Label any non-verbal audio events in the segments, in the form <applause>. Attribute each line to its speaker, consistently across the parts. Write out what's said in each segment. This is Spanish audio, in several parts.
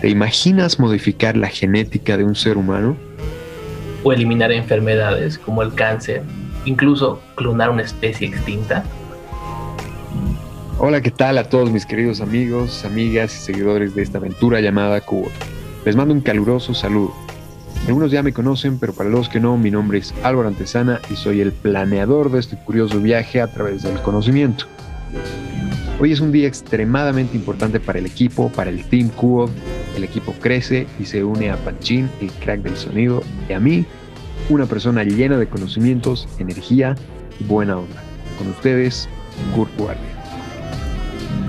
Speaker 1: ¿Te imaginas modificar la genética de un ser humano?
Speaker 2: O eliminar enfermedades como el cáncer, incluso clonar una especie extinta.
Speaker 1: Hola, ¿qué tal a todos mis queridos amigos, amigas y seguidores de esta aventura llamada Cubo? Les mando un caluroso saludo. Algunos ya me conocen, pero para los que no, mi nombre es Álvaro Antesana y soy el planeador de este curioso viaje a través del conocimiento. Hoy es un día extremadamente importante para el equipo, para el Team Cubo. El equipo crece y se une a Panchín, el crack del sonido, y a mí, una persona llena de conocimientos, energía y buena onda. Con ustedes, Kurt Guardia.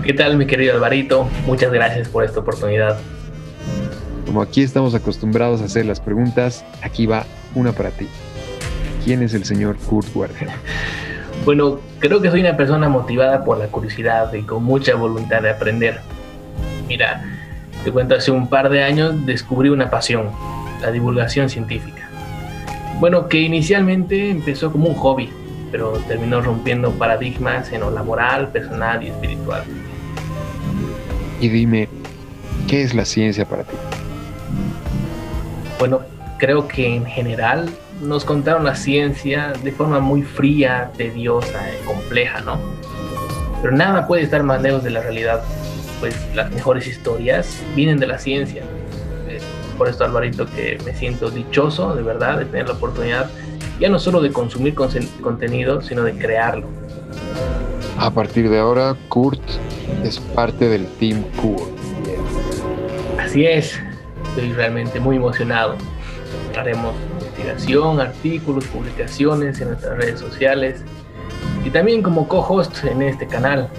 Speaker 2: ¿Qué tal, mi querido Alvarito? Muchas gracias por esta oportunidad.
Speaker 1: Como aquí estamos acostumbrados a hacer las preguntas, aquí va una para ti. ¿Quién es el señor Kurt Guardia? <laughs>
Speaker 2: Bueno, creo que soy una persona motivada por la curiosidad y con mucha voluntad de aprender. Mira, te cuento, hace un par de años descubrí una pasión, la divulgación científica. Bueno, que inicialmente empezó como un hobby, pero terminó rompiendo paradigmas en lo laboral, personal y espiritual.
Speaker 1: Y dime, ¿qué es la ciencia para ti?
Speaker 2: Bueno, creo que en general nos contaron la ciencia de forma muy fría, tediosa, y compleja, ¿no? Pero nada puede estar más lejos de la realidad, pues las mejores historias vienen de la ciencia. Por esto, Alvarito, que me siento dichoso, de verdad, de tener la oportunidad, ya no solo de consumir contenido, sino de crearlo.
Speaker 1: A partir de ahora, Kurt es parte del Team Kurt.
Speaker 2: Así es, estoy realmente muy emocionado. Haremos investigación, artículos, publicaciones en nuestras redes sociales y también como co-host en este canal.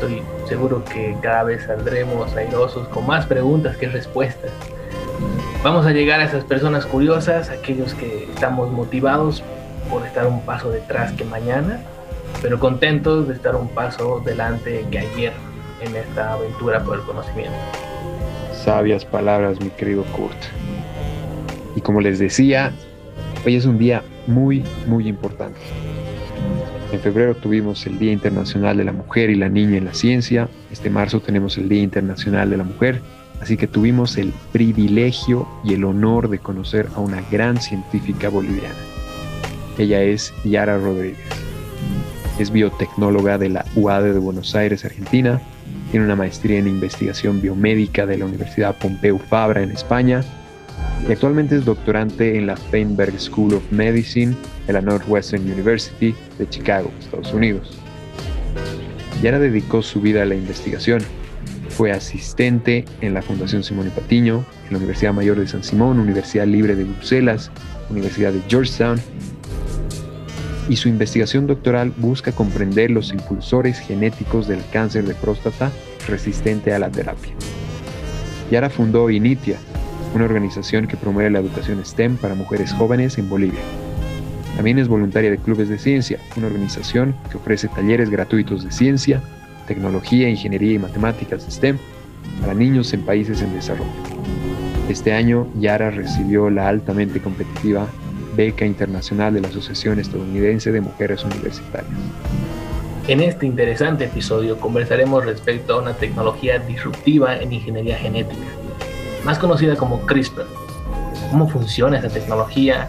Speaker 2: Estoy seguro que cada vez saldremos airosos con más preguntas que respuestas. Vamos a llegar a esas personas curiosas, aquellos que estamos motivados por estar un paso detrás que mañana, pero contentos de estar un paso delante que ayer en esta aventura por el conocimiento.
Speaker 1: Sabias palabras, mi querido Kurt. Y como les decía, Hoy es un día muy, muy importante. En febrero tuvimos el Día Internacional de la Mujer y la Niña en la Ciencia. Este marzo tenemos el Día Internacional de la Mujer. Así que tuvimos el privilegio y el honor de conocer a una gran científica boliviana. Ella es Yara Rodríguez. Es biotecnóloga de la UAD de Buenos Aires, Argentina. Tiene una maestría en investigación biomédica de la Universidad Pompeu Fabra en España actualmente es doctorante en la Feinberg School of Medicine de la Northwestern University de Chicago, Estados Unidos. Yara dedicó su vida a la investigación. Fue asistente en la Fundación Simón y Patiño, en la Universidad Mayor de San Simón, Universidad Libre de Bruselas, Universidad de Georgetown. Y su investigación doctoral busca comprender los impulsores genéticos del cáncer de próstata resistente a la terapia. Yara fundó INITIA, una organización que promueve la educación STEM para mujeres jóvenes en Bolivia. También es voluntaria de Clubes de Ciencia, una organización que ofrece talleres gratuitos de ciencia, tecnología, ingeniería y matemáticas STEM para niños en países en desarrollo. Este año, Yara recibió la altamente competitiva Beca Internacional de la Asociación Estadounidense de Mujeres Universitarias.
Speaker 2: En este interesante episodio conversaremos respecto a una tecnología disruptiva en ingeniería genética más conocida como CRISPR. ¿Cómo funciona esta tecnología?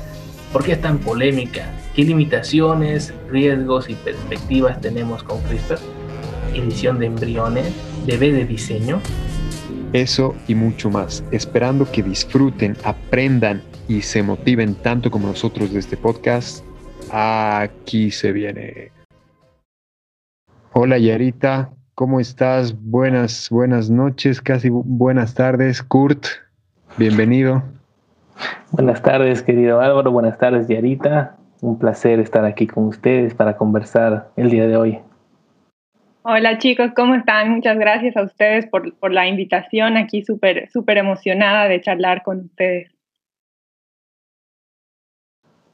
Speaker 2: ¿Por qué es tan polémica? ¿Qué limitaciones, riesgos y perspectivas tenemos con CRISPR? ¿Edición de embriones? ¿Bebé de diseño?
Speaker 1: Eso y mucho más, esperando que disfruten, aprendan y se motiven tanto como nosotros de este podcast. Aquí se viene. Hola Yarita, ¿Cómo estás? Buenas, buenas noches, casi buenas tardes. Kurt, bienvenido.
Speaker 2: Buenas tardes, querido Álvaro. Buenas tardes, Yarita. Un placer estar aquí con ustedes para conversar el día de hoy.
Speaker 3: Hola chicos, ¿cómo están? Muchas gracias a ustedes por, por la invitación. Aquí súper, súper emocionada de charlar con ustedes.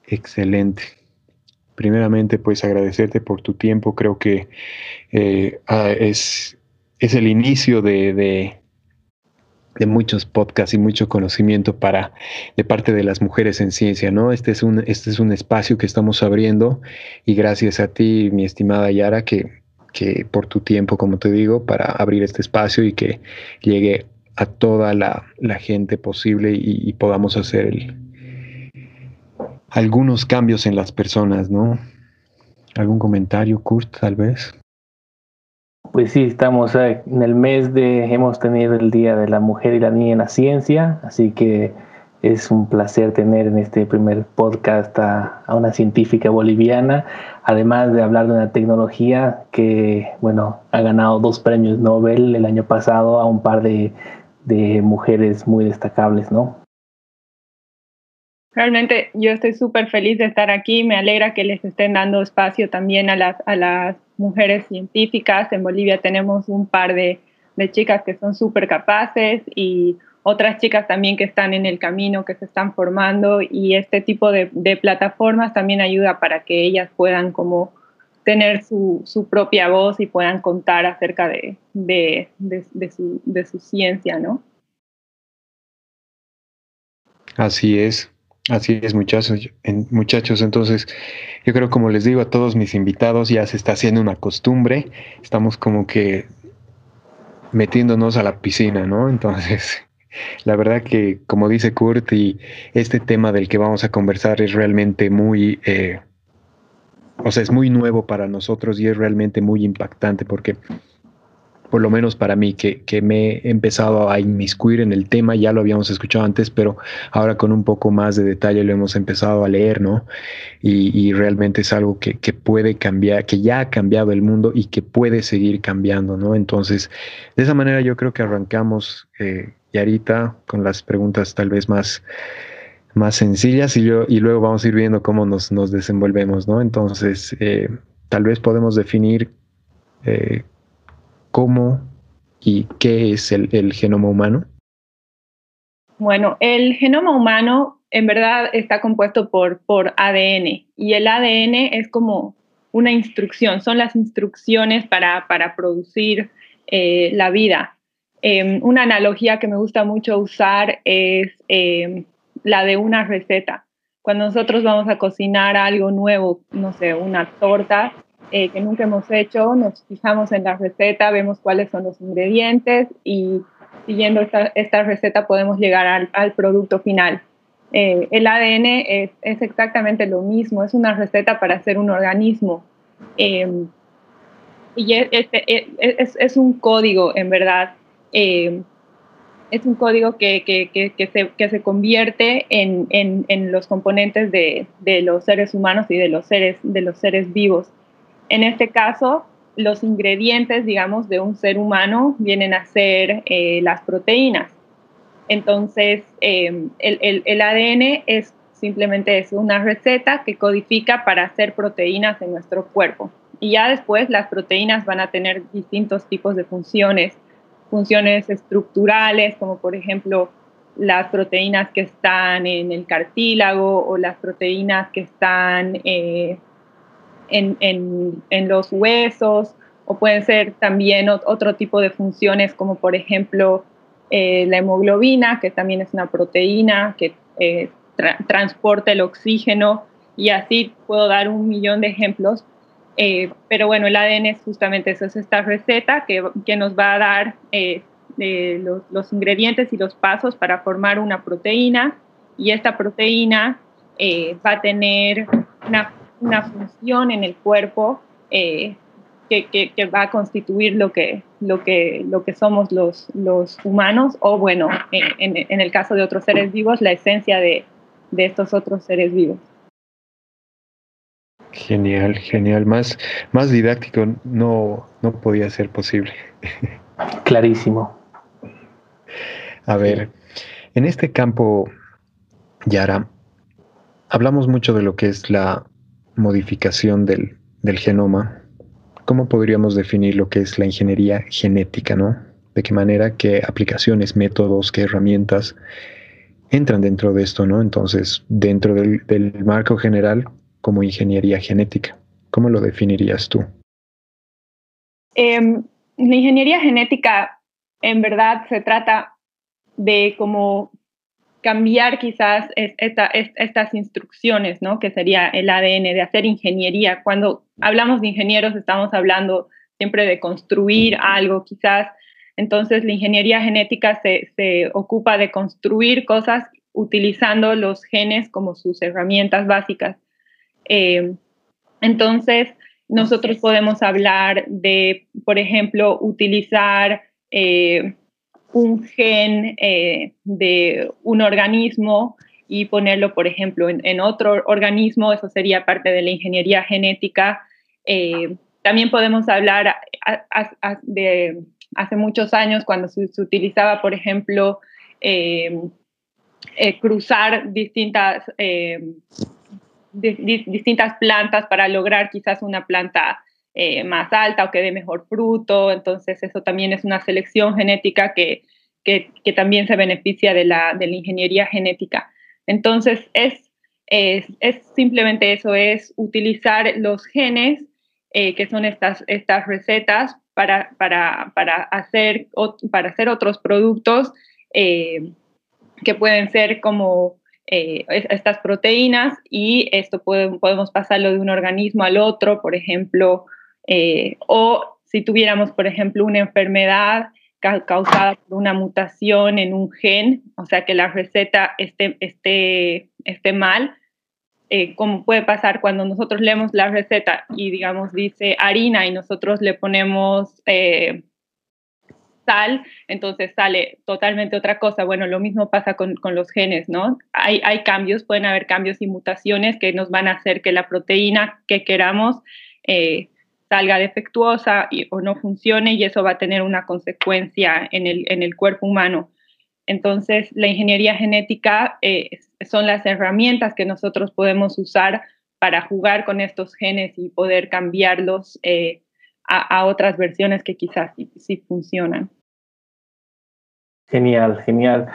Speaker 1: Excelente primeramente pues agradecerte por tu tiempo, creo que eh, ah, es, es, el inicio de, de, muchos podcasts y mucho conocimiento para de parte de las mujeres en ciencia, ¿no? Este es un, este es un espacio que estamos abriendo y gracias a ti, mi estimada Yara, que, que por tu tiempo, como te digo, para abrir este espacio y que llegue a toda la, gente posible y, podamos hacer algunos cambios en las personas, ¿no? ¿Algún comentario, Kurt, tal vez?
Speaker 4: Pues sí, estamos eh, en el mes de, hemos tenido el Día de la Mujer y la Niña en la Ciencia, así que es un placer tener en este primer podcast a, una científica boliviana, además de hablar de una tecnología que, bueno, ha ganado dos premios Nobel el año pasado a un par de, de mujeres muy destacables, ¿no?
Speaker 3: Realmente yo estoy súper feliz de estar aquí, me alegra que les estén dando espacio también a las, a las mujeres científicas. En Bolivia tenemos un par de, de chicas que son súper capaces y otras chicas también que están en el camino, que se están formando y este tipo de, plataformas también ayuda para que ellas puedan como tener su, propia voz y puedan contar acerca de, su, ciencia, ¿no?
Speaker 1: Así es, así es muchachos, muchachos. Entonces, yo creo como les digo a todos mis invitados, ya se está haciendo una costumbre, estamos como que metiéndonos a la piscina, ¿no? Entonces, <laughs> la verdad que, como dice Kurt, y este tema del que vamos a conversar es realmente muy, eh, o sea, es muy nuevo para nosotros y es realmente muy impactante porque por lo menos para mí, que, me he empezado a inmiscuir en el tema, ya lo habíamos escuchado antes, pero ahora con un poco más de detalle lo hemos empezado a leer, ¿no? Y, realmente es algo que, puede cambiar, que ya ha cambiado el mundo y que puede seguir cambiando, ¿no? Entonces, de esa manera yo creo que arrancamos eh, Yarita con las preguntas tal vez más, más sencillas y, yo, y luego vamos a ir viendo cómo nos, nos desenvolvemos, ¿no? Entonces, eh, tal vez podemos definir eh, cómo y qué es el, genoma humano.
Speaker 3: Bueno, el genoma humano en verdad está compuesto por, por ADN y el ADN es como una instrucción, son las instrucciones para, para producir eh, la vida. Em, una analogía que me gusta mucho usar es em, la de una receta. Cuando nosotros vamos a cocinar algo nuevo, no sé, una torta eh, que nunca hemos hecho, nos fijamos en la receta, vemos cuáles son los ingredientes y siguiendo esta, receta podemos llegar al, producto final. Eh, el ADN es, exactamente lo mismo, es una receta para hacer un organismo. Em, y es, es, un código, en verdad, eh, es un código que, se, convierte en, los componentes de, los seres humanos y de los seres, de los seres vivos. En este caso, los ingredientes, digamos, de un ser humano vienen a ser eh, las proteínas. Entonces, eh, el, ADN es simplemente es una receta que codifica para hacer proteínas en nuestro cuerpo. Y ya después las proteínas van a tener distintos tipos de funciones funciones estructurales, como por ejemplo las proteínas que están en el cartílago o las proteínas que están eh, en, los huesos, o pueden ser también otro tipo de funciones, como por ejemplo eh, la hemoglobina, que también es una proteína que eh, transporta el oxígeno, y así puedo dar un millón de ejemplos, eh, pero bueno, el ADN es justamente eso, es esta receta que, que nos va a dar eh, los, los, ingredientes y los pasos para formar una proteína y esta proteína eh, va a tener una, una, función en el cuerpo que, que, que, va a constituir lo que, lo que, lo que somos los, los humanos o bueno, en, en, el caso de otros seres vivos, la esencia de, de estos otros seres vivos.
Speaker 1: Genial, genial. Más, más didáctico no, no podía ser posible.
Speaker 4: Clarísimo.
Speaker 1: A ver, en este campo, Yara, hablamos mucho de lo que es la modificación del, del genoma. ¿Cómo podríamos definir lo que es la ingeniería genética, no? De qué manera, qué aplicaciones, métodos, qué herramientas entran dentro de esto, ¿no? Entonces, dentro del, del marco general, como ingeniería genética. ¿Cómo lo definirías tú?
Speaker 3: Em, la ingeniería genética en verdad se trata de cómo cambiar quizás estas instrucciones, ¿no? Que sería el ADN, de hacer ingeniería. Cuando hablamos de ingenieros estamos hablando siempre de construir algo, quizás Entonces, la ingeniería genética se, se ocupa de construir cosas utilizando los genes como sus herramientas básicas. Eh, entonces, nosotros podemos hablar de, por ejemplo, utilizar eh, un gen eh, de un organismo y ponerlo, por ejemplo, en, otro organismo, eso sería parte de la ingeniería genética. también podemos hablar de hace muchos años cuando se, utilizaba, por ejemplo, eh, cruzar distintas, eh, distintas plantas para lograr quizás una planta eh, más alta o que dé mejor fruto. Entonces eso también es una selección genética que, que, también se beneficia de la, de la ingeniería genética. Entonces es, es, simplemente eso, es utilizar los genes, que son estas, estas recetas, para, para, para, hacer, para hacer otros productos que pueden ser como eh, estas proteínas y esto podemos pasarlo de un organismo al otro, por ejemplo, eh, o si tuviéramos, por ejemplo, una enfermedad causada por una mutación en un gen, o sea, que la receta esté, esté, esté mal, eh, como puede pasar cuando nosotros leemos la receta y, digamos, dice harina y nosotros le ponemos sal, entonces sale totalmente otra cosa. Bueno, lo mismo pasa con, los genes, ¿no? Hay, hay, cambios, pueden haber cambios y mutaciones que nos van a hacer que la proteína que queramos eh, salga defectuosa o no funcione y eso va a tener una consecuencia en el, en el cuerpo humano. Entonces, la ingeniería genética eh, son las herramientas que nosotros podemos usar para jugar con estos genes y poder cambiarlos eh, a, otras versiones que quizás sí, funcionan.
Speaker 2: Genial, genial.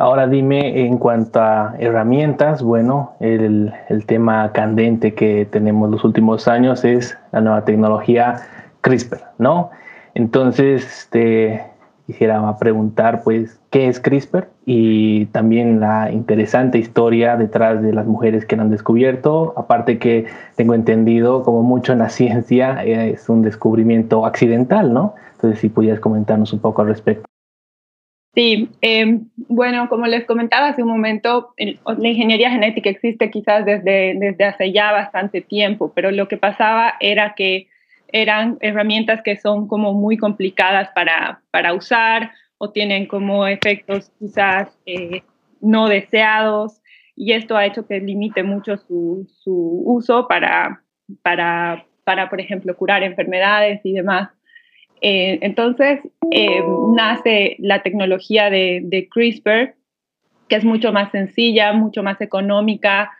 Speaker 2: Ahora dime en cuanto a herramientas, bueno, el, el, tema candente que tenemos los últimos años es la nueva tecnología CRISPR, ¿no? Entonces, este, quisiera preguntar, pues, ¿qué es CRISPR? Y también la interesante historia detrás de las mujeres que lo han descubierto. Aparte que tengo entendido, como mucho en la <laughs> ciencia, es un descubrimiento accidental, ¿no? Entonces, si pudieras comentarnos un poco al respecto.
Speaker 3: Sí, em, bueno, como les comentaba hace un momento, la ingeniería genética existe quizás desde, desde hace ya bastante tiempo, pero lo que pasaba era que eran herramientas que son como muy complicadas para, para usar o tienen como efectos quizás eh, no deseados y esto ha hecho que limite mucho su, su uso para, para, para, por ejemplo, curar enfermedades y demás. Eh, entonces eh, nace la tecnología de, CRISPR, que es mucho más sencilla, mucho más económica,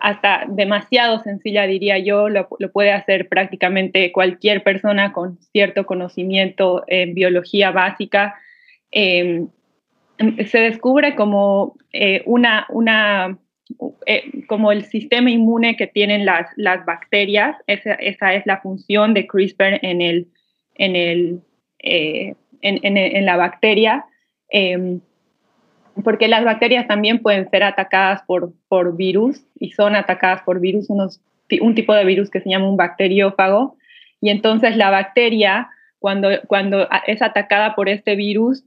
Speaker 3: hasta demasiado sencilla, diría yo, lo, puede hacer prácticamente cualquier persona con cierto conocimiento en biología básica. Em, se descubre como eh, una, una eh, como el sistema inmune que tienen las, las bacterias, esa, esa, es la función de CRISPR en, el, en, el, eh, en, en, la bacteria. Em, porque las bacterias también pueden ser atacadas por, por virus y son atacadas por virus, unos, un tipo de virus que se llama un bacteriófago. Y entonces la bacteria, cuando, cuando es atacada por este virus,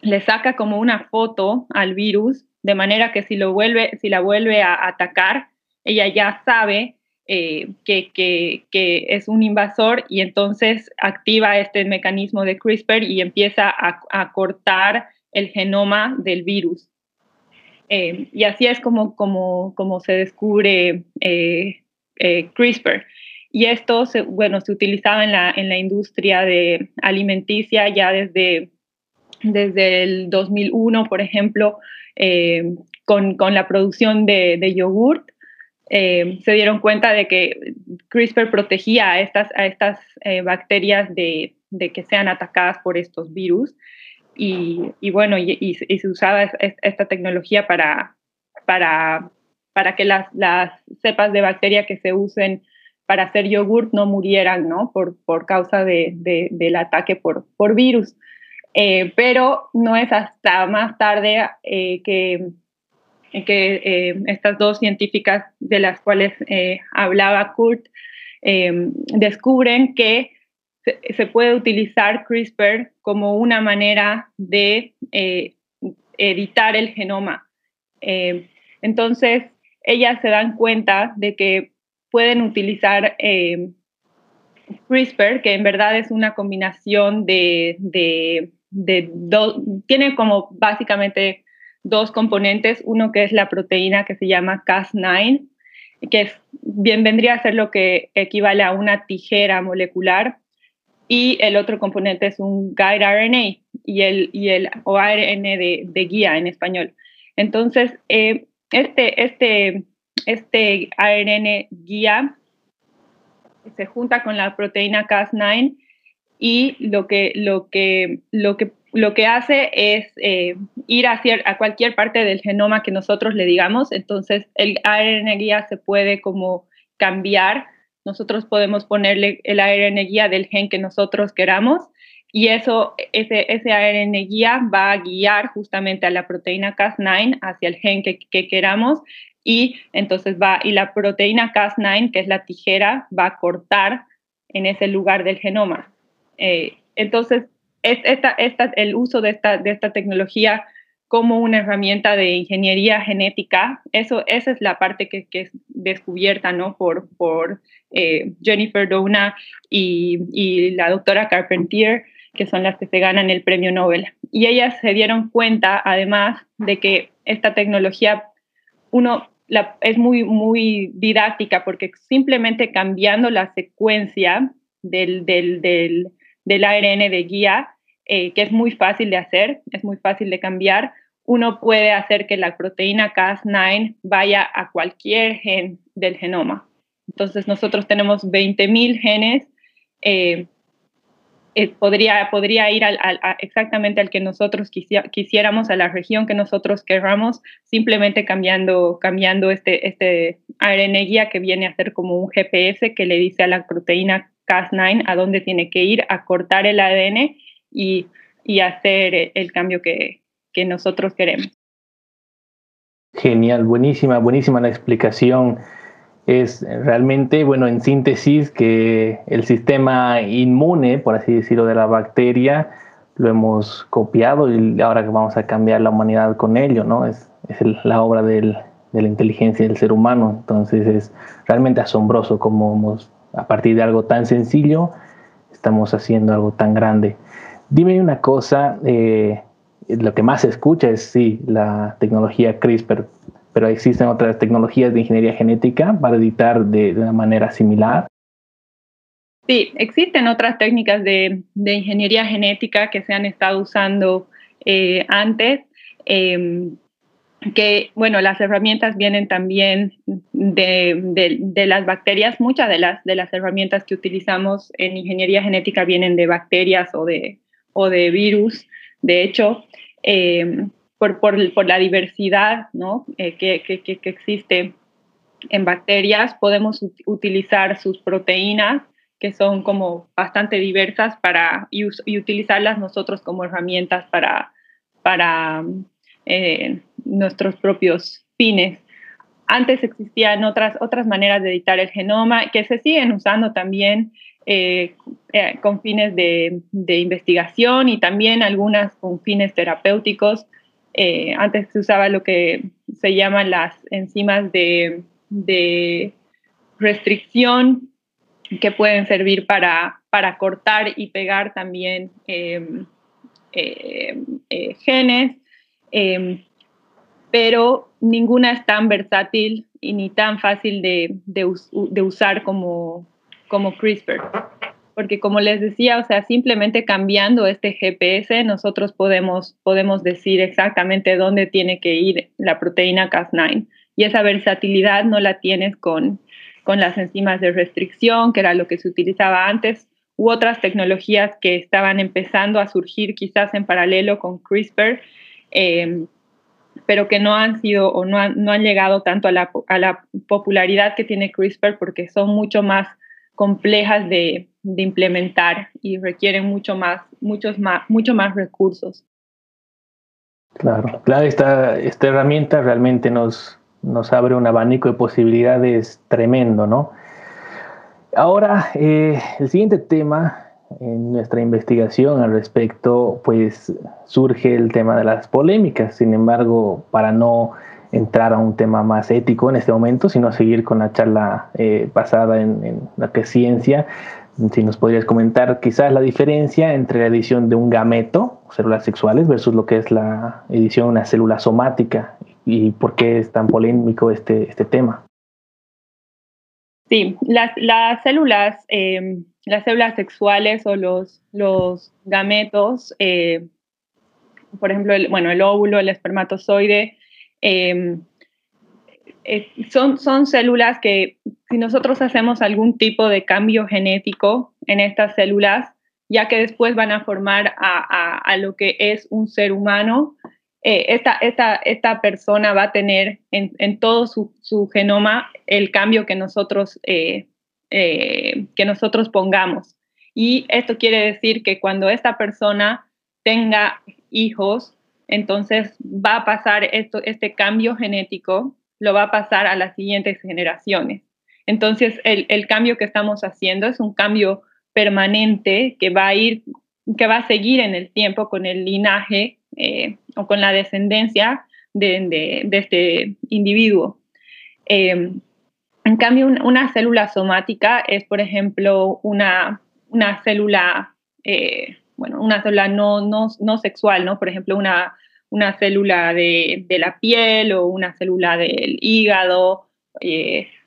Speaker 3: le saca como una foto al virus, de manera que si, lo vuelve, si la vuelve a atacar, ella ya sabe eh, que, que, es un invasor y entonces activa este mecanismo de CRISPR y empieza a, a cortar el genoma del virus. Eh, y así es como, como, como se descubre eh, CRISPR. Y esto, se, bueno, se utilizaba en la, en la industria de alimenticia ya desde, desde el 2001, por ejemplo, con, con, la producción de, de yogurt. se dieron cuenta de que CRISPR protegía a estas, a estas bacterias de, de que sean atacadas por estos virus. Y, bueno, y, se usaba esta tecnología para, para, para que las, las, cepas de bacteria que se usen para hacer yogurt no murieran, ¿no? Por, por causa de, del ataque por, por virus. Eh, pero no es hasta más tarde eh, que, que eh, estas dos científicas de las cuales hablaba Kurt descubren que se, puede utilizar CRISPR como una manera de eh, editar el genoma. Eh, entonces, ellas se dan cuenta de que pueden utilizar eh, CRISPR, que en verdad es una combinación de, tiene como básicamente dos componentes, uno que es la proteína que se llama Cas9, que bien vendría a ser lo que equivale a una tijera molecular, y el otro componente es un guide RNA y el, y el o ARN de, de guía en español. Entonces, eh, este, este, este ARN guía se junta con la proteína Cas9 y lo que, lo que, lo que, lo que hace es eh, ir a, a cualquier parte del genoma que nosotros le digamos. Entonces, el ARN guía se puede como cambiar. Nosotros podemos ponerle el ARN guía del gen que nosotros queramos y eso, ese, ese ARN guía va a guiar justamente a la proteína Cas9 hacia el gen que, que queramos y entonces va, y la proteína Cas9, que es la tijera, va a cortar en ese lugar del genoma. Eh, entonces, es esta, esta, el uso de esta, de esta tecnología como una herramienta de ingeniería genética, eso, esa es la parte que, que es descubierta ¿no? por, por eh, Jennifer Doudna y, y, la doctora Carpentier, que son las que se ganan el premio Nobel. Y ellas se dieron cuenta, además, de que esta tecnología, uno, la, es muy, muy didáctica, porque simplemente cambiando la secuencia del, del, del, del ARN de guía, eh, que es muy fácil de hacer, es muy fácil de cambiar, uno puede hacer que la proteína Cas9 vaya a cualquier gen del genoma. Entonces nosotros tenemos 20.000 genes eh, eh, podría, podría ir al, exactamente al que nosotros quisiéramos, a la región que nosotros querramos, simplemente cambiando, cambiando este, este ARN guía que viene a ser como un GPS que le dice a la proteína Cas9 a dónde tiene que ir a cortar el ADN y, y hacer el cambio que, que nosotros queremos.
Speaker 2: Genial, buenísima, buenísima la explicación es realmente, bueno, en síntesis, que el sistema inmune, por así decirlo, de la bacteria, lo hemos copiado y ahora que vamos a cambiar la humanidad con ello, ¿no? Es, la obra de la inteligencia del ser humano. Entonces es realmente asombroso cómo a partir de algo tan sencillo, estamos haciendo algo tan grande. Dime una cosa, eh, lo que más se escucha es, sí, la tecnología CRISPR, pero existen otras tecnologías de ingeniería genética para editar de, una manera similar.
Speaker 3: Sí, existen otras técnicas de, ingeniería genética que se han estado usando eh, antes. Em, que, bueno, las herramientas vienen también de, las bacterias. Muchas de las, de las herramientas que utilizamos en ingeniería genética vienen de bacterias o de, o de virus. De hecho, em, por, por, la diversidad ¿no? Eh, que, que, que, existe en bacterias, podemos utilizar sus proteínas, que son como bastante diversas, para, y, utilizarlas nosotros como herramientas para, para eh, nuestros propios fines. Antes existían otras, otras maneras de editar el genoma que se siguen usando también eh, con fines de, de, investigación y también algunas con fines terapéuticos. Eh, antes se usaba lo que se llaman las enzimas de, restricción que pueden servir para, para cortar y pegar también eh, genes, em, pero ninguna es tan versátil y ni tan fácil de, de usar como, como CRISPR porque como les decía, o sea, simplemente cambiando este GPS, nosotros podemos, podemos decir exactamente dónde tiene que ir la proteína Cas9. Y esa versatilidad no la tienes con, con las enzimas de restricción, que era lo que se utilizaba antes, u otras tecnologías que estaban empezando a surgir quizás en paralelo con CRISPR, eh, pero que no han sido o no han, no han llegado tanto a la, a la popularidad que tiene CRISPR porque son mucho más complejas de, de implementar y requieren mucho más, muchos más, mucho más recursos.
Speaker 2: Claro, claro, esta, esta herramienta realmente nos, nos abre un abanico de posibilidades tremendo, ¿no? Ahora, eh, el siguiente tema, en nuestra investigación al respecto, pues surge el tema de las polémicas. Sin embargo, para no entrar a un tema más ético en este momento, sino seguir con la charla eh, basada en, la que ciencia, si nos podrías comentar quizás la diferencia entre la edición de un gameto, células sexuales, versus lo que es la edición de una célula somática y por qué es tan polémico este, este tema.
Speaker 3: Sí, las, las células, em, las células sexuales o los, los gametos, eh, por ejemplo, el, bueno, el óvulo, el espermatozoide, em, eh, son, son células que si nosotros hacemos algún tipo de cambio genético en estas células, ya que después van a formar a, a lo que es un ser humano, eh, esta, esta, esta, persona va a tener en, en todo su, su, genoma el cambio que nosotros, eh, eh, que nosotros pongamos. Y esto quiere decir que cuando esta persona tenga hijos, entonces va a pasar esto, este cambio genético, lo va a pasar a las siguientes generaciones. Entonces, el, el cambio que estamos haciendo es un cambio permanente que va a ir, que va a seguir en el tiempo con el linaje con la descendencia de, este individuo. Eh, en cambio, una célula somática es, por ejemplo, una, una célula, eh, bueno, una célula no, no, no, sexual, ¿no? Por ejemplo, una, una célula de, la piel o una célula del hígado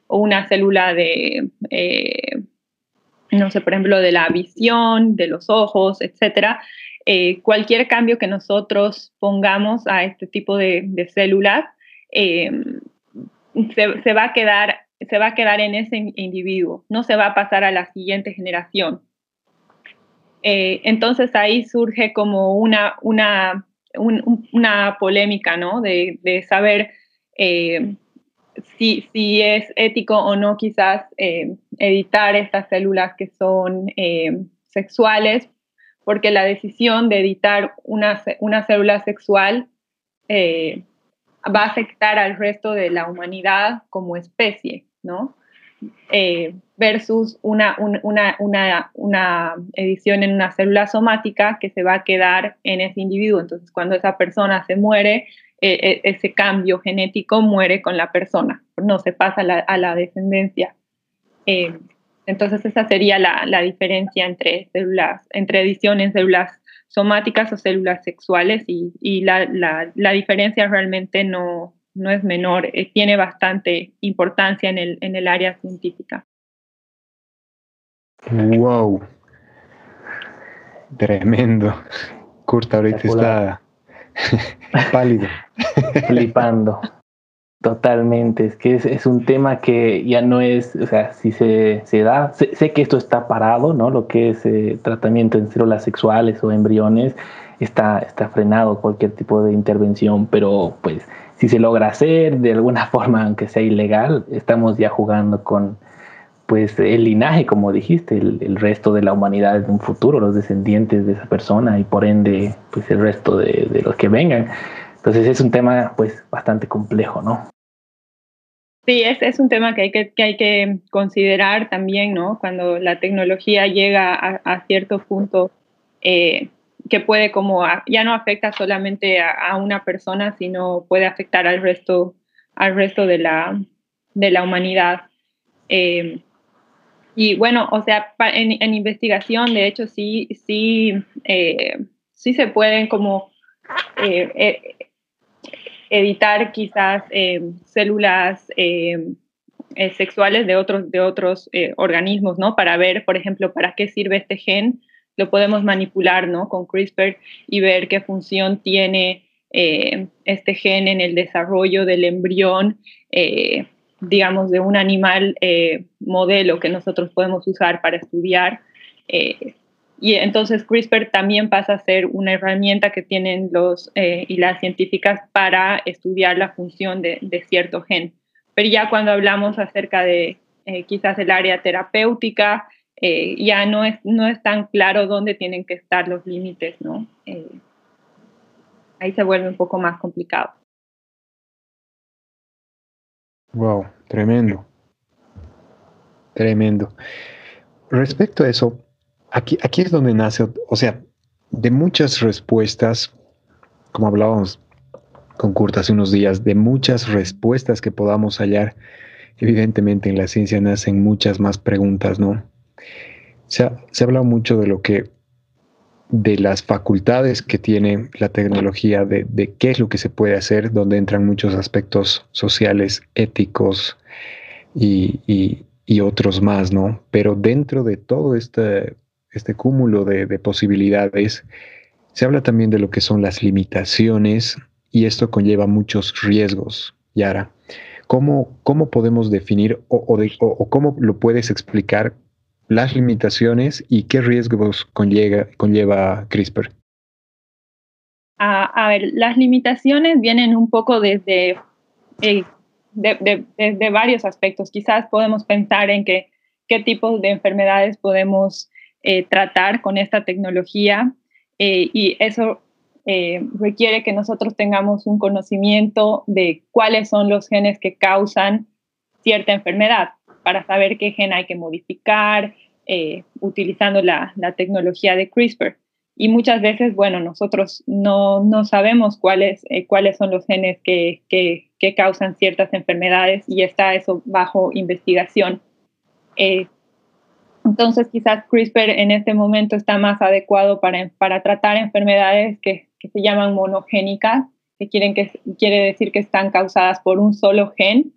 Speaker 3: o una célula de, no sé, por ejemplo, de la visión, de los ojos, etcétera. Eh, cualquier cambio que nosotros pongamos a este tipo de, células eh, se, va a quedar, se va a quedar en ese individuo, no se va a pasar a la siguiente generación. Eh, entonces ahí surge como una, una, una polémica, ¿no? De, de saber si, si, es ético o no quizás editar estas células que son sexuales porque la decisión de editar una, una célula sexual eh, va a afectar al resto de la humanidad como especie, ¿no? Eh, versus una, una, una, una, edición en una célula somática que se va a quedar en ese individuo. Entonces, cuando esa persona se muere, eh, ese cambio genético muere con la persona, no se pasa a la, a la descendencia. Entonces esa sería la, diferencia entre células, entre edición en células somáticas o células sexuales y, la, diferencia realmente no, no es menor, eh, tiene bastante importancia en el, en el área científica.
Speaker 1: Wow. Tremendo. Kurt ahorita está <laughs> pálido.
Speaker 2: Flipando. Totalmente, es que es, un tema que ya no es, o sea, si se, se da, sé, que esto está parado, ¿no? Lo que es eh, tratamiento en células sexuales o embriones, está, está frenado cualquier tipo de intervención, pero pues si se logra hacer de alguna <laughs> forma, aunque sea ilegal, estamos ya jugando con pues el linaje, como dijiste, el, resto de la humanidad en un futuro, los descendientes de esa persona y por ende pues el resto de, de los que vengan. Entonces es un tema pues bastante complejo, ¿no?
Speaker 3: Sí, es, es un tema que hay que, que, hay que considerar también, ¿no? Cuando la tecnología llega a, cierto punto eh, que puede como, ya no afecta solamente a, una persona, sino puede afectar al resto, al resto de, la, de la humanidad. Eh, y bueno, o sea, en, en, investigación, de hecho, sí, sí, eh, sí se pueden como editar quizás eh, células eh, eh, sexuales de otros, de otros organismos, ¿no? Para ver, por ejemplo, para qué sirve este gen, lo podemos manipular, ¿no? Con CRISPR y ver qué función tiene este gen en el desarrollo del embrión, digamos, de un animal modelo que nosotros podemos usar para estudiar y entonces CRISPR también pasa a ser una herramienta que tienen los eh, y las científicas para estudiar la función de, cierto gen. Pero ya cuando hablamos acerca de eh, quizás el área terapéutica, eh, ya no es, no es tan claro dónde tienen que estar los límites, ¿no? ahí se vuelve un poco más complicado.
Speaker 1: Wow, tremendo. Tremendo. Respecto a eso, aquí, aquí es donde nace, o sea, de muchas respuestas, como hablábamos con Kurt hace unos días, de muchas respuestas que podamos hallar, evidentemente en la ciencia nacen muchas más preguntas, ¿no? Se ha, se ha hablado mucho de lo que de las facultades que tiene la tecnología, de, qué es lo que se puede hacer, donde entran muchos aspectos sociales, éticos y, otros más, ¿no? Pero dentro de todo este, este cúmulo de, posibilidades, se habla también de lo que son las limitaciones y esto conlleva muchos riesgos. Yara, ¿cómo, cómo podemos definir o, cómo lo puedes explicar las limitaciones y qué riesgos conlleva, CRISPR?
Speaker 3: A, ver, las limitaciones vienen un poco desde eh, de, varios aspectos. Quizás podemos pensar en que, qué tipos de enfermedades podemos eh, tratar con esta tecnología eh, y eso requiere que nosotros tengamos un conocimiento de cuáles son los genes que causan cierta enfermedad para saber qué gen hay que modificar, eh, utilizando la, tecnología de CRISPR. Y muchas veces, bueno, nosotros no, sabemos cuáles, eh, cuáles son los genes que, causan ciertas enfermedades y está eso bajo investigación. Eh, entonces, quizás CRISPR en este momento está más adecuado para, para tratar enfermedades que, se llaman monogénicas, que, quieren que quiere decir que están causadas por un solo gen.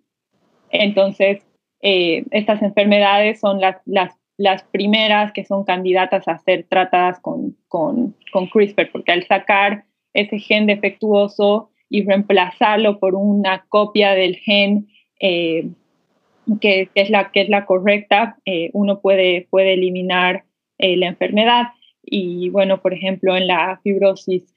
Speaker 3: Entonces, estas enfermedades son las, las las primeras que son candidatas a ser tratadas con, con, CRISPR, porque al sacar ese gen defectuoso y reemplazarlo por una copia del gen eh, que, es la, que es la correcta, eh, uno puede, puede eliminar eh, la enfermedad. Y bueno, por ejemplo, en la fibrosis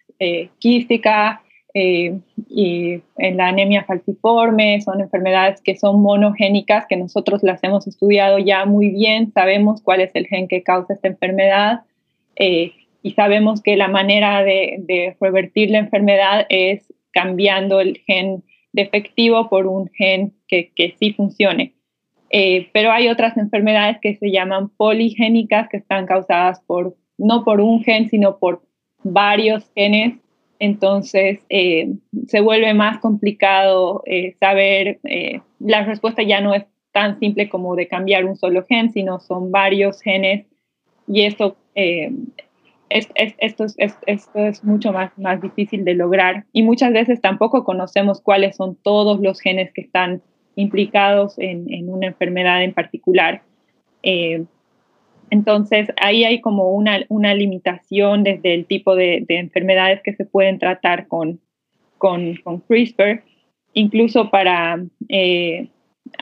Speaker 3: quística, eh, y en la anemia falciforme, son enfermedades que son monogénicas, que nosotros las hemos estudiado ya muy bien, sabemos cuál es el gen que causa esta enfermedad y sabemos que la manera de, revertir la enfermedad es cambiando el gen defectivo por un gen que, que sí funcione. Eh, pero hay otras enfermedades que se llaman poligénicas, que están causadas por, no por un gen, sino por varios genes. Entonces eh, se vuelve más complicado eh, saber, eh, la respuesta ya no es tan simple como de cambiar un solo gen, sino son varios genes. Y esto, esto, es, mucho más, más difícil de lograr. Y muchas veces tampoco conocemos cuáles son todos los genes que están implicados en, en una enfermedad en particular. Entonces, ahí hay como una, una limitación desde el tipo de, enfermedades que se pueden tratar con, con, CRISPR, incluso para eh,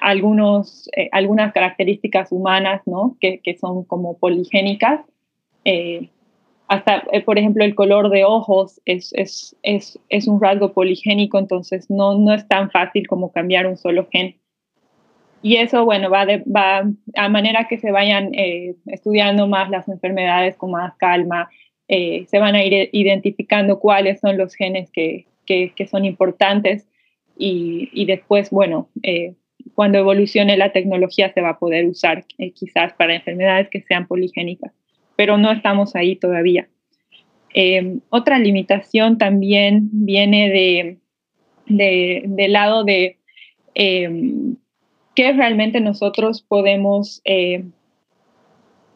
Speaker 3: algunos, eh, algunas características humanas, ¿no? Que, que son como poligénicas. Eh, hasta, por ejemplo, el color de ojos es, es, es, es, un rasgo poligénico, entonces no, no es tan fácil como cambiar un solo gen. Y eso, bueno, va, va a manera que se vayan eh, estudiando más las enfermedades con más calma, eh, se van a ir identificando cuáles son los genes que, que, son importantes y, y, después, bueno, eh, cuando evolucione la tecnología se va a poder usar quizás para enfermedades que sean poligénicas, pero no estamos ahí todavía. otra limitación también viene de, de del lado de qué realmente nosotros podemos, eh,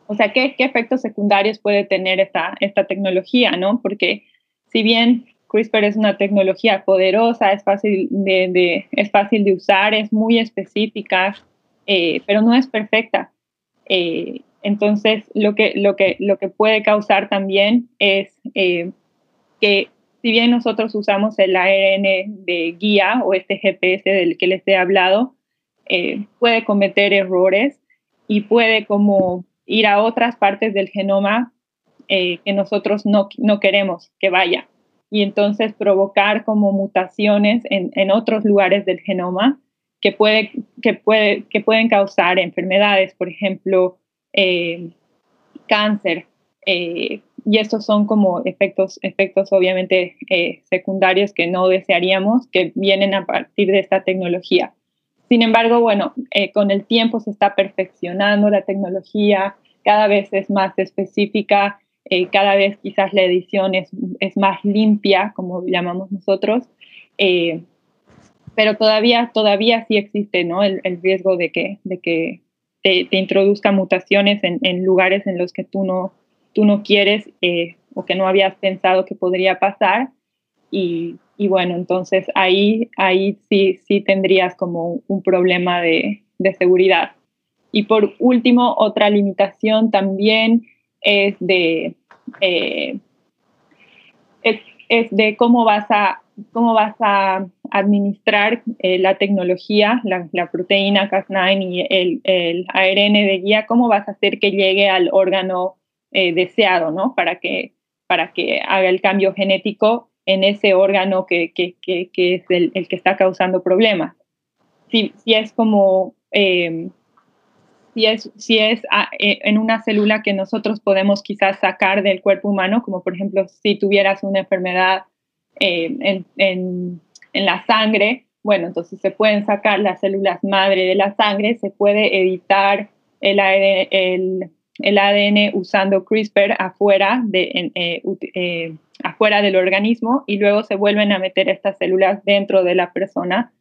Speaker 3: o sea, qué, qué, efectos secundarios puede tener esta, esta tecnología, ¿no? Porque si bien CRISPR es una tecnología poderosa, es fácil de, es fácil de usar, es muy específica, eh, pero no es perfecta. Eh, entonces, lo que, lo, que, lo que puede causar también es que si bien nosotros usamos el ARN de guía o este GPS del que les he hablado, eh, puede cometer errores y puede como ir a otras partes del genoma eh, que nosotros no, no, queremos que vaya. Y entonces provocar como mutaciones en, en otros lugares del genoma que, puede, que, puede, que pueden causar enfermedades, por ejemplo, eh, cáncer. y estos son como efectos, efectos obviamente secundarios que no desearíamos que vienen a partir de esta tecnología. Sin embargo, bueno, eh, con el tiempo se está perfeccionando la tecnología, cada vez es más específica, eh, cada vez quizás la edición es, es, más limpia, como llamamos nosotros, eh, pero todavía, todavía sí existe ¿no? el, el riesgo de que, de que te, te introduzca mutaciones en, en, lugares en los que tú no, tú no quieres eh, o que no habías pensado que podría pasar. Y, y, bueno, entonces ahí, ahí sí, sí tendrías como un problema de, de seguridad. Y por último, otra limitación también es de, eh, es, es, de cómo vas a, cómo vas a administrar eh, la tecnología, la, la proteína Cas9 y el, el, ARN de guía, cómo vas a hacer que llegue al órgano eh, deseado, ¿no? Para que, para que haga el cambio genético en ese órgano que, que, que, que es el, el, que está causando problemas. Si, si es como eh, si es, si es a, eh, en una célula que nosotros podemos quizás sacar del cuerpo humano, como por ejemplo si tuvieras una enfermedad eh, en, en, en, la sangre, bueno, entonces se pueden sacar las células madre de la sangre, se puede editar el ADN, el, el ADN usando CRISPR afuera, de, eh, eh, afuera del organismo y luego se vuelven a meter estas células dentro de la persona.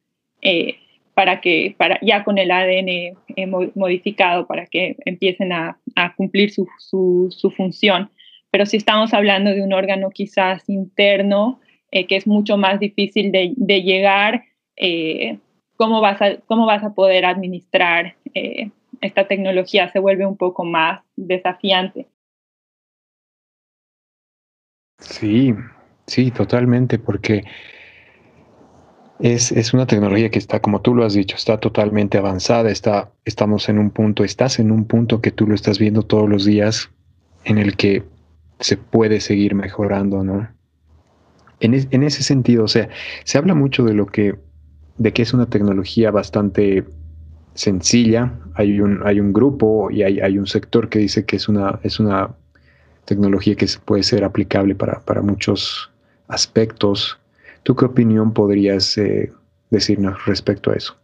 Speaker 3: Eh, para que, para, ya con el ADN eh, modificado, para que empiecen a, a cumplir su, su, su, función. Pero si estamos hablando de un órgano quizás interno, eh, que es mucho más difícil de, de llegar, eh, ¿cómo, vas a, ¿cómo vas a poder administrar eh, esta tecnología? Se vuelve un poco más desafiante.
Speaker 1: Sí, sí, totalmente, porque es, es, una tecnología que está, como tú lo has dicho, está totalmente avanzada, está, estamos en un punto, estás en un punto que tú lo estás viendo todos los días en el que se puede seguir mejorando, ¿no? En, es, en ese sentido, o sea, se habla mucho de lo que, de que es una tecnología bastante sencilla, hay un, hay un grupo y hay, hay un sector que dice que es una, es una tecnología que puede ser aplicable para, para muchos aspectos ¿Tú qué opinión podrías eh, decirnos respecto a eso?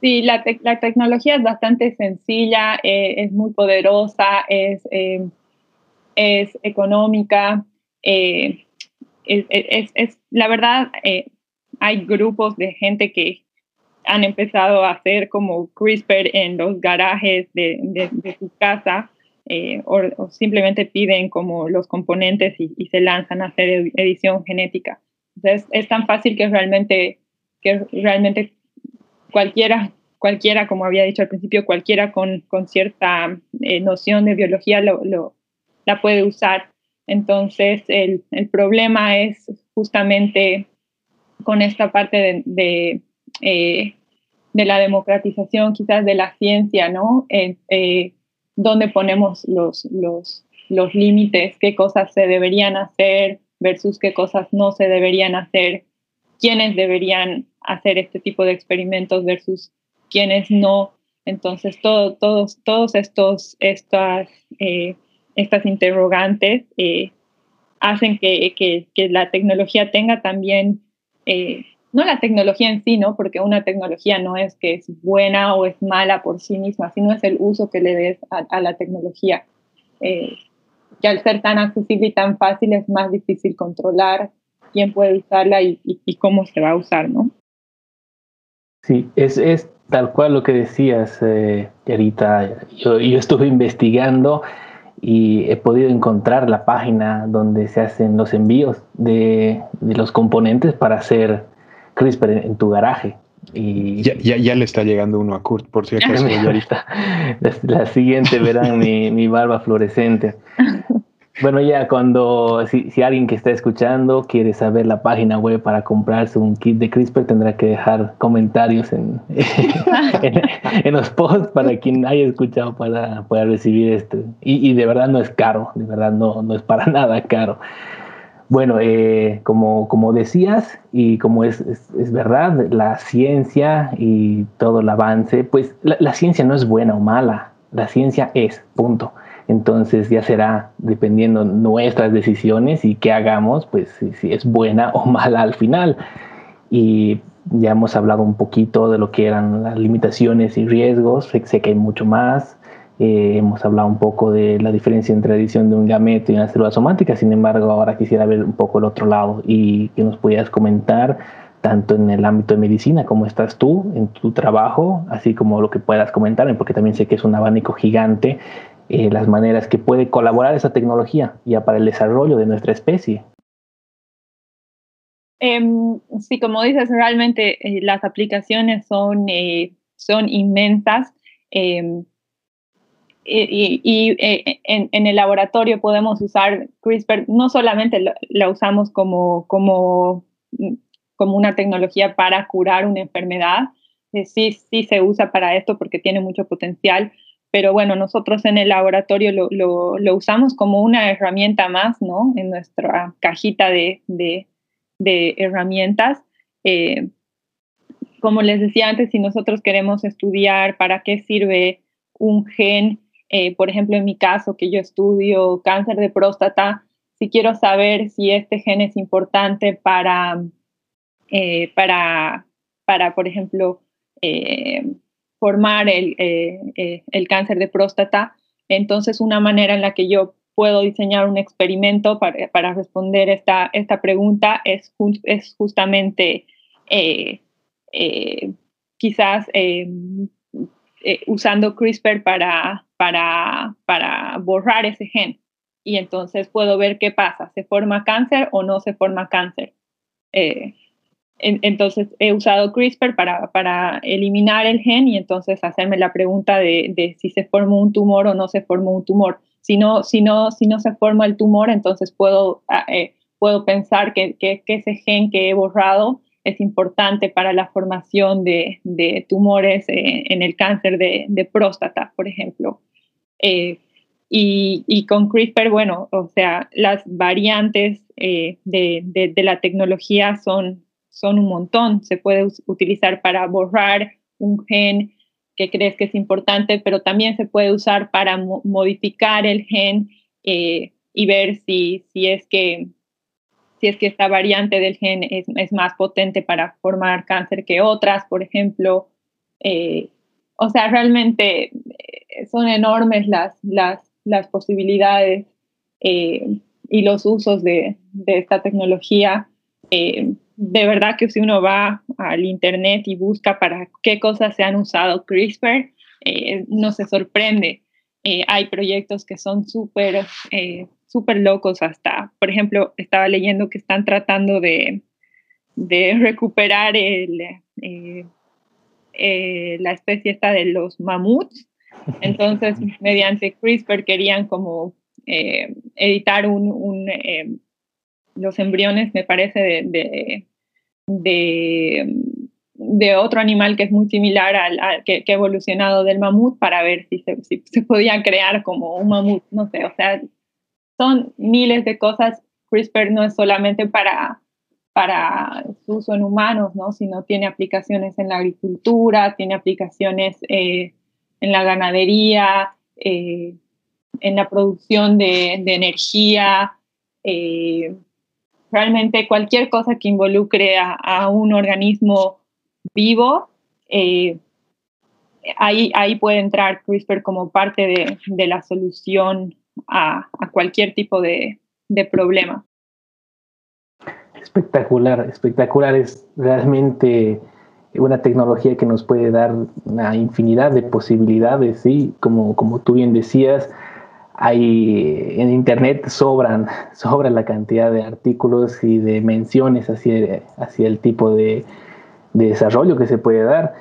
Speaker 3: Sí, la, la tecnología es bastante sencilla, eh, es muy poderosa, es, eh, es económica. Eh, es, es, es, la verdad, eh, hay grupos de gente que han empezado a hacer como CRISPR en los garajes de, de, de su casa eh, o, o, simplemente piden como los componentes y, y, se lanzan a hacer edición genética. Entonces es tan fácil que realmente, que realmente cualquiera, cualquiera, como había dicho al principio, cualquiera con, con cierta eh, noción de biología lo, lo, la puede usar. Entonces el, el, problema es justamente con esta parte de, de, eh, la democratización quizás de la ciencia, ¿no? Eh, dónde ponemos los, los, los límites, qué cosas se deberían hacer versus qué cosas no se deberían hacer, quiénes deberían hacer este tipo de experimentos versus quiénes no. Entonces, todo, todos, todos estos, estas, eh, estas interrogantes eh, hacen que, que, la tecnología tenga también eh, no la tecnología en sí, ¿no? Porque una tecnología no es que es buena o es mala por sí misma, sino es el uso que le des a, la tecnología. Eh, que al ser tan accesible y tan fácil es más difícil controlar quién puede usarla y, cómo se va a usar, ¿no?
Speaker 2: Sí, es, es tal cual lo que decías, eh. Yo, yo estuve investigando y he podido encontrar la página donde se hacen los envíos de, de los componentes para hacer CRISPR en, en tu garaje. Y
Speaker 1: ya, ya, ya, le está llegando uno a Kurt, por si <laughs> acaso. <laughs>
Speaker 2: la, la, siguiente verán mi, mi, barba fluorescente. <laughs> Bueno, ya cuando, si, si, alguien que está escuchando quiere saber la página web para comprarse un kit de CRISPR, tendrá que dejar comentarios en, <laughs> en, en, los posts para quien haya escuchado para, para recibir este. Y, y de verdad no es caro, de verdad no, no es para <laughs> nada caro. Bueno, eh, como, como decías, y como es, es, es, verdad, la ciencia y todo el avance, pues la, la, ciencia no es buena o mala, la ciencia es, punto. Entonces ya será dependiendo nuestras decisiones y qué hagamos, pues si, es buena <laughs> o mala al final. Y ya hemos hablado un poquito de lo que eran las limitaciones y riesgos, sé, que hay mucho más, Eh, hemos hablado un poco de la diferencia entre edición de un gameto y una célula somática, sin embargo, ahora quisiera ver un poco el otro lado y que nos pudieras comentar tanto en el ámbito de medicina como estás tú en tu trabajo, así como lo que puedas comentar, porque también sé que es un abanico gigante, eh, las maneras que puede colaborar esa tecnología ya para el desarrollo de nuestra especie.
Speaker 3: Em, sí, como dices, realmente eh, las aplicaciones son, son inmensas. Em, y, eh, en, el laboratorio podemos usar CRISPR, no solamente la usamos como, como, como una tecnología para curar una enfermedad, eh, sí, sí se usa para esto porque tiene mucho potencial, pero bueno, nosotros en el laboratorio lo, usamos como una herramienta más, ¿no? En nuestra cajita de, herramientas. Eh, como les decía antes, si nosotros queremos estudiar para qué sirve un gen, eh, por ejemplo, en mi caso, que yo estudio cáncer de próstata, si quiero saber si este gen es importante para, eh, para, para, por ejemplo, formar el, el, cáncer de próstata, entonces una manera en la que yo puedo diseñar un experimento para, para responder esta, esta pregunta es, es justamente quizás usando CRISPR para, para, para borrar ese gen. Y entonces puedo ver qué pasa, ¿se forma cáncer o no se forma cáncer? Entonces he usado CRISPR para, para, eliminar el gen y entonces hacerme la pregunta de, de, si se forma un tumor o no se forma un tumor. Si no, si no, si no se forma el tumor, entonces puedo, ah, eh, puedo pensar que, que, ese gen que he borrado es importante para la formación de, de tumores eh, en el cáncer de, de, próstata, por ejemplo. Eh, y, y, con CRISPR, bueno, o sea, las variantes de, de, la tecnología son, son un montón. Se puede utilizar para borrar un gen que crees que es importante, pero también se puede usar para modificar el gen y ver si, si es que si es que esta variante del gen es, es más potente para formar cáncer que otras, por ejemplo. Eh, o sea, realmente eh, son enormes las, las, las posibilidades eh, y los usos de, de esta tecnología. De verdad que si uno va al Internet y busca para qué cosas se han usado CRISPR, no se sorprende. hay proyectos que son súper súper locos hasta, por ejemplo, estaba leyendo que están tratando de, de recuperar el, eh, eh, la especie esta de los mamuts. Entonces, <laughs> mediante CRISPR querían como eh, editar un, un los embriones, me parece, de, de, otro animal que es muy similar al, que, que, ha evolucionado del mamut para ver si se, si se podía crear como un mamut, no sé, o sea, son miles de cosas. CRISPR no es solamente para, para su uso en humanos, ¿no? sino tiene aplicaciones en la agricultura, tiene aplicaciones eh, en la ganadería, eh, en la producción de, energía. Eh, realmente cualquier cosa que involucre a, un organismo vivo, ahí, ahí puede entrar CRISPR como parte de, de la solución a, cualquier tipo de, problema.
Speaker 2: Espectacular, espectacular. Es realmente una tecnología que nos puede dar una infinidad de posibilidades, ¿sí? Como, como tú bien decías, hay en internet sobran, <laughs> sobra la cantidad de artículos y de menciones hacia, hacia el tipo de, desarrollo que se puede dar.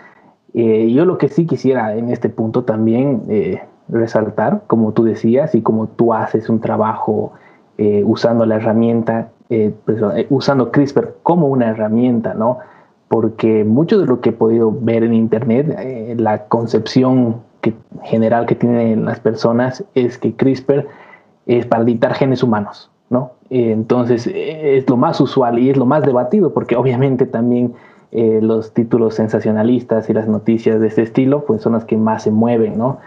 Speaker 2: Eh, yo lo que sí quisiera en este punto también eh, resaltar, como tú decías, y como tú haces un trabajo eh, usando la herramienta, pues, usando CRISPR como una herramienta, ¿no? Porque mucho de lo que he podido ver en Internet, la concepción que, general que tienen las personas es que CRISPR es para editar genes humanos, ¿no? entonces es lo más usual y es lo más debatido, porque obviamente también los títulos sensacionalistas y las noticias de este estilo, pues son las que más se mueven, ¿no?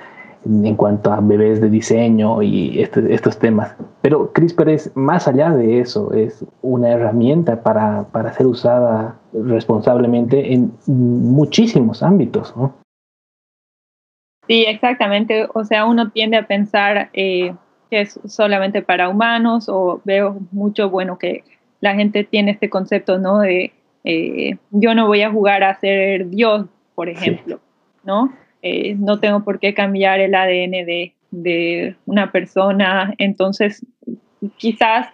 Speaker 2: en cuanto a bebés de diseño y este, estos temas. Pero CRISPR es más allá de eso, es una herramienta para, para ser usada responsablemente en muchísimos ámbitos. ¿no?
Speaker 3: Sí, exactamente. O sea, uno tiende a pensar eh, que es solamente para humanos o veo mucho, bueno, que la gente tiene este concepto, ¿no? De eh, yo no voy a jugar a ser Dios, por ejemplo, ¿no? Eh, no tengo por qué cambiar el ADN de, de una persona, entonces quizás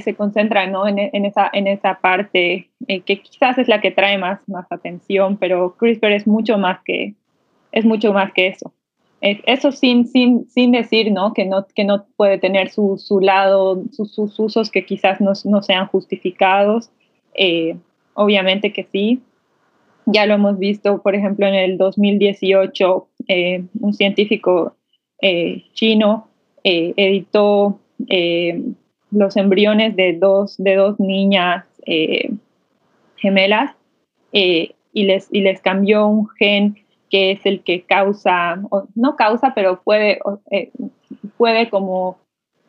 Speaker 3: se concentra ¿no? en, en, esa, en esa parte que quizás es la que trae más, más atención, pero CRISPR es mucho más que, es mucho más que eso. Eso sin, sin, sin decir ¿no? Que, no, que no puede tener su, su lado, sus, sus, usos que quizás no, no sean justificados. Eh, obviamente que sí. Ya lo hemos visto, por ejemplo, en el 2018, eh, un científico eh, chino editó los embriones de dos, de dos niñas gemelas y, les, y les cambió un gen que es el que causa, no causa, pero puede, eh, puede como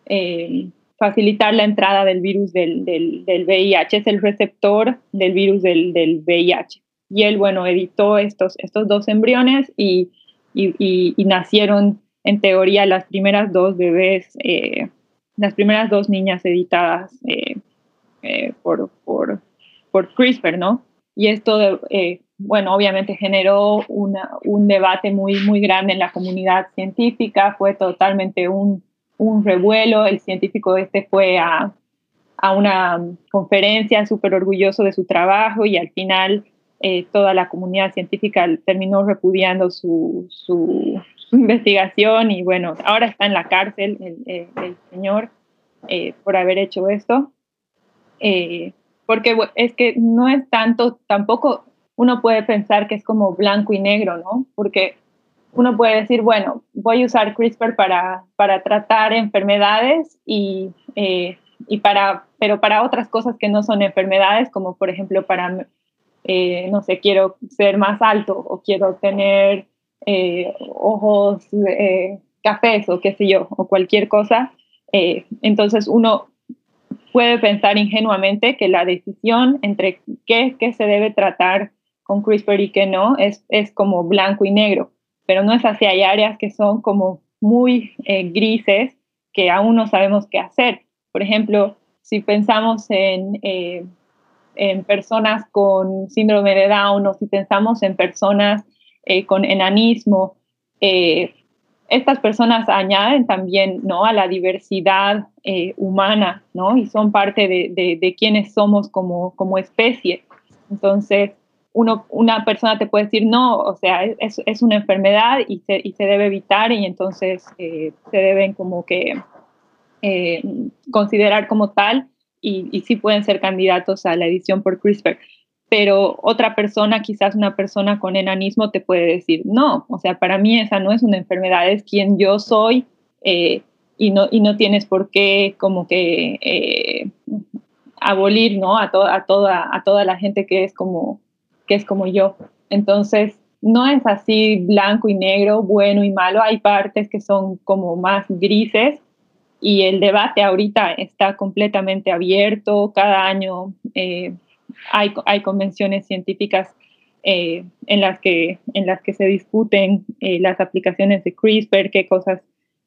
Speaker 3: eh, facilitar la entrada del virus del, del, del, VIH, es el receptor del virus del, del, VIH. Y él, bueno, editó estos, estos dos embriones y, y, y, nacieron, en teoría, las primeras dos bebés, eh, las primeras dos niñas editadas por, por, por CRISPR, ¿no? Y esto bueno, obviamente generó un debate muy, muy grande en la comunidad científica, fue totalmente un, revuelo, el científico este fue a, una conferencia súper orgulloso de su trabajo y al final eh, toda la comunidad científica terminó repudiando su, <laughs> investigación y bueno, ahora está en la cárcel el, señor eh, por haber hecho esto. Eh, porque es que no es tanto, tampoco uno puede pensar que es como blanco y negro, ¿no? Porque uno puede decir, bueno, voy a usar CRISPR para, para tratar enfermedades y, eh, y para, pero para otras cosas que no son enfermedades, como por ejemplo para, eh, no sé, quiero ser más alto o quiero tener eh, ojos cafés o qué sé yo, o cualquier cosa. entonces uno puede pensar ingenuamente que la decisión entre qué, qué se debe tratar con CRISPR y que no, es, es como blanco y negro, pero no es así, hay áreas que son como muy eh, grises que aún no sabemos qué hacer. Por ejemplo, si pensamos en, eh, en personas con síndrome de Down o si pensamos en personas eh, con enanismo, estas personas añaden también ¿no? a la diversidad humana ¿no? y son parte de, de, de quienes somos como, como especie. Entonces, una persona te puede decir, no, o sea, es, es una enfermedad y se, y se, debe evitar y entonces eh, se deben como que eh, considerar como tal y, y sí pueden ser candidatos a la edición por CRISPR. Pero otra persona, quizás una persona con enanismo, te puede decir, no, o sea, para mí esa no es una enfermedad, es quien yo soy eh, y, no, y no tienes por qué como que abolir ¿no? a, a, toda, a toda la gente que es como que es como yo. Entonces, no es así blanco y negro, bueno y malo, hay partes que son como más grises y el debate ahorita está completamente abierto, cada año eh, hay, hay, convenciones científicas eh, en, las que, en las que se discuten eh, las aplicaciones de CRISPR, qué cosas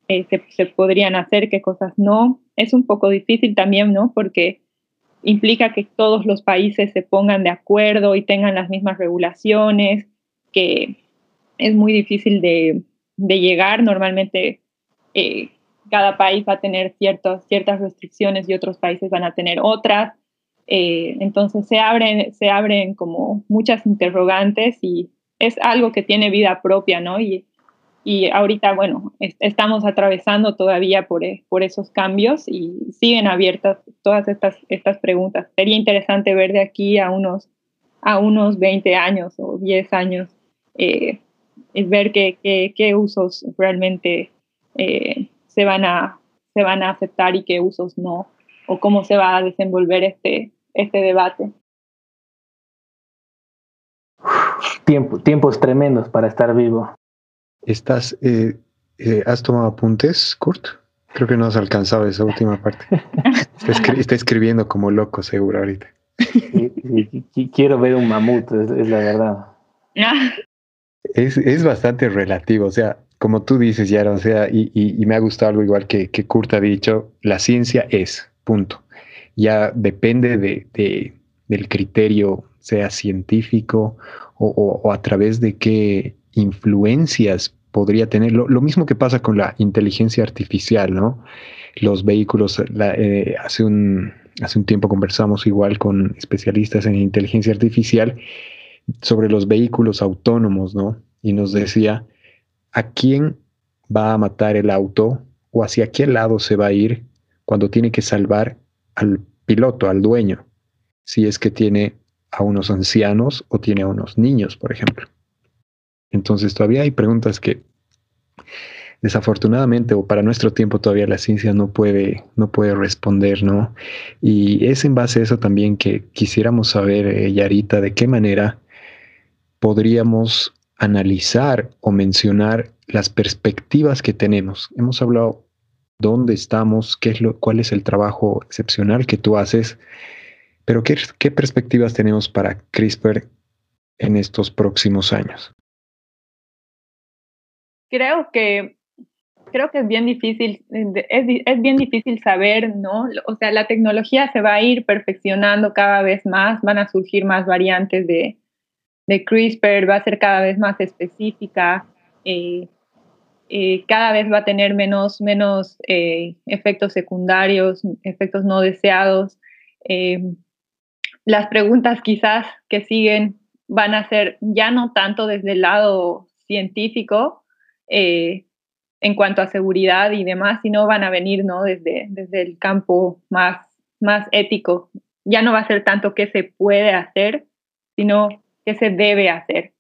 Speaker 3: se, se, podrían hacer, qué cosas no. Es un poco difícil también, ¿no? Porque implica que todos los países se pongan de acuerdo y tengan las mismas regulaciones, que es muy difícil de, llegar. Normalmente eh, cada país va a tener ciertas restricciones y otros países van a tener otras. Eh, entonces se abren, se abren como muchas interrogantes y es algo que tiene vida propia, ¿no? Y ahorita, bueno, estamos atravesando todavía por, eh, por, esos cambios y siguen abiertas todas estas, estas preguntas. Sería interesante ver de aquí a unos, a unos 20 años o 10 años, eh, ver qué, qué, qué, usos realmente eh, se, van a, se van a aceptar y qué usos no, o cómo se va a desenvolver este, este debate.
Speaker 2: Tiempo, tiempos tremendos para estar vivo.
Speaker 1: ¿Estás, eh, eh, ¿Has tomado apuntes, Kurt? Creo que no has alcanzado esa última parte. está, escribiendo como loco, seguro, ahorita.
Speaker 2: quiero ver un mamut, es, la verdad.
Speaker 1: Es, es, bastante relativo. O sea, como tú dices, Yara, o sea, y, me ha gustado algo igual que, que Kurt ha dicho, la ciencia es, punto. Ya depende de, del criterio, sea científico o, a través de qué influencias podría tener. Lo, mismo que pasa con la inteligencia artificial, ¿no? Los vehículos, eh, hace, un, hace un tiempo conversamos igual con especialistas en inteligencia artificial sobre los vehículos autónomos, ¿no? Y nos decía, ¿a quién va a matar el auto o hacia qué lado se va a ir cuando tiene que salvar al piloto, al dueño? Si es que tiene a unos ancianos o tiene a unos niños, por ejemplo. Entonces todavía hay preguntas que desafortunadamente o para nuestro tiempo todavía la ciencia no puede, no puede responder, ¿no? Y es en base a eso también que quisiéramos saber, eh, Yarita, de qué manera podríamos analizar o mencionar las perspectivas que tenemos. Hemos hablado dónde estamos, qué es lo, cuál es el trabajo excepcional que tú haces, pero ¿qué, qué perspectivas tenemos para CRISPR en estos próximos años?
Speaker 3: Creo que creo que es bien difícil, es, es, bien difícil saber, ¿no? O sea, la tecnología se va a ir perfeccionando cada vez más, van a surgir más variantes de, de CRISPR va a ser cada vez más específica, eh, eh, cada vez va a tener menos, menos eh, efectos secundarios, efectos no deseados. las preguntas quizás que siguen van a ser ya no tanto desde el lado científico en cuanto a seguridad y demás, sino van a venir ¿no? desde, desde el campo más, más ético. Ya no va a ser tanto qué se puede hacer, sino qué se debe hacer.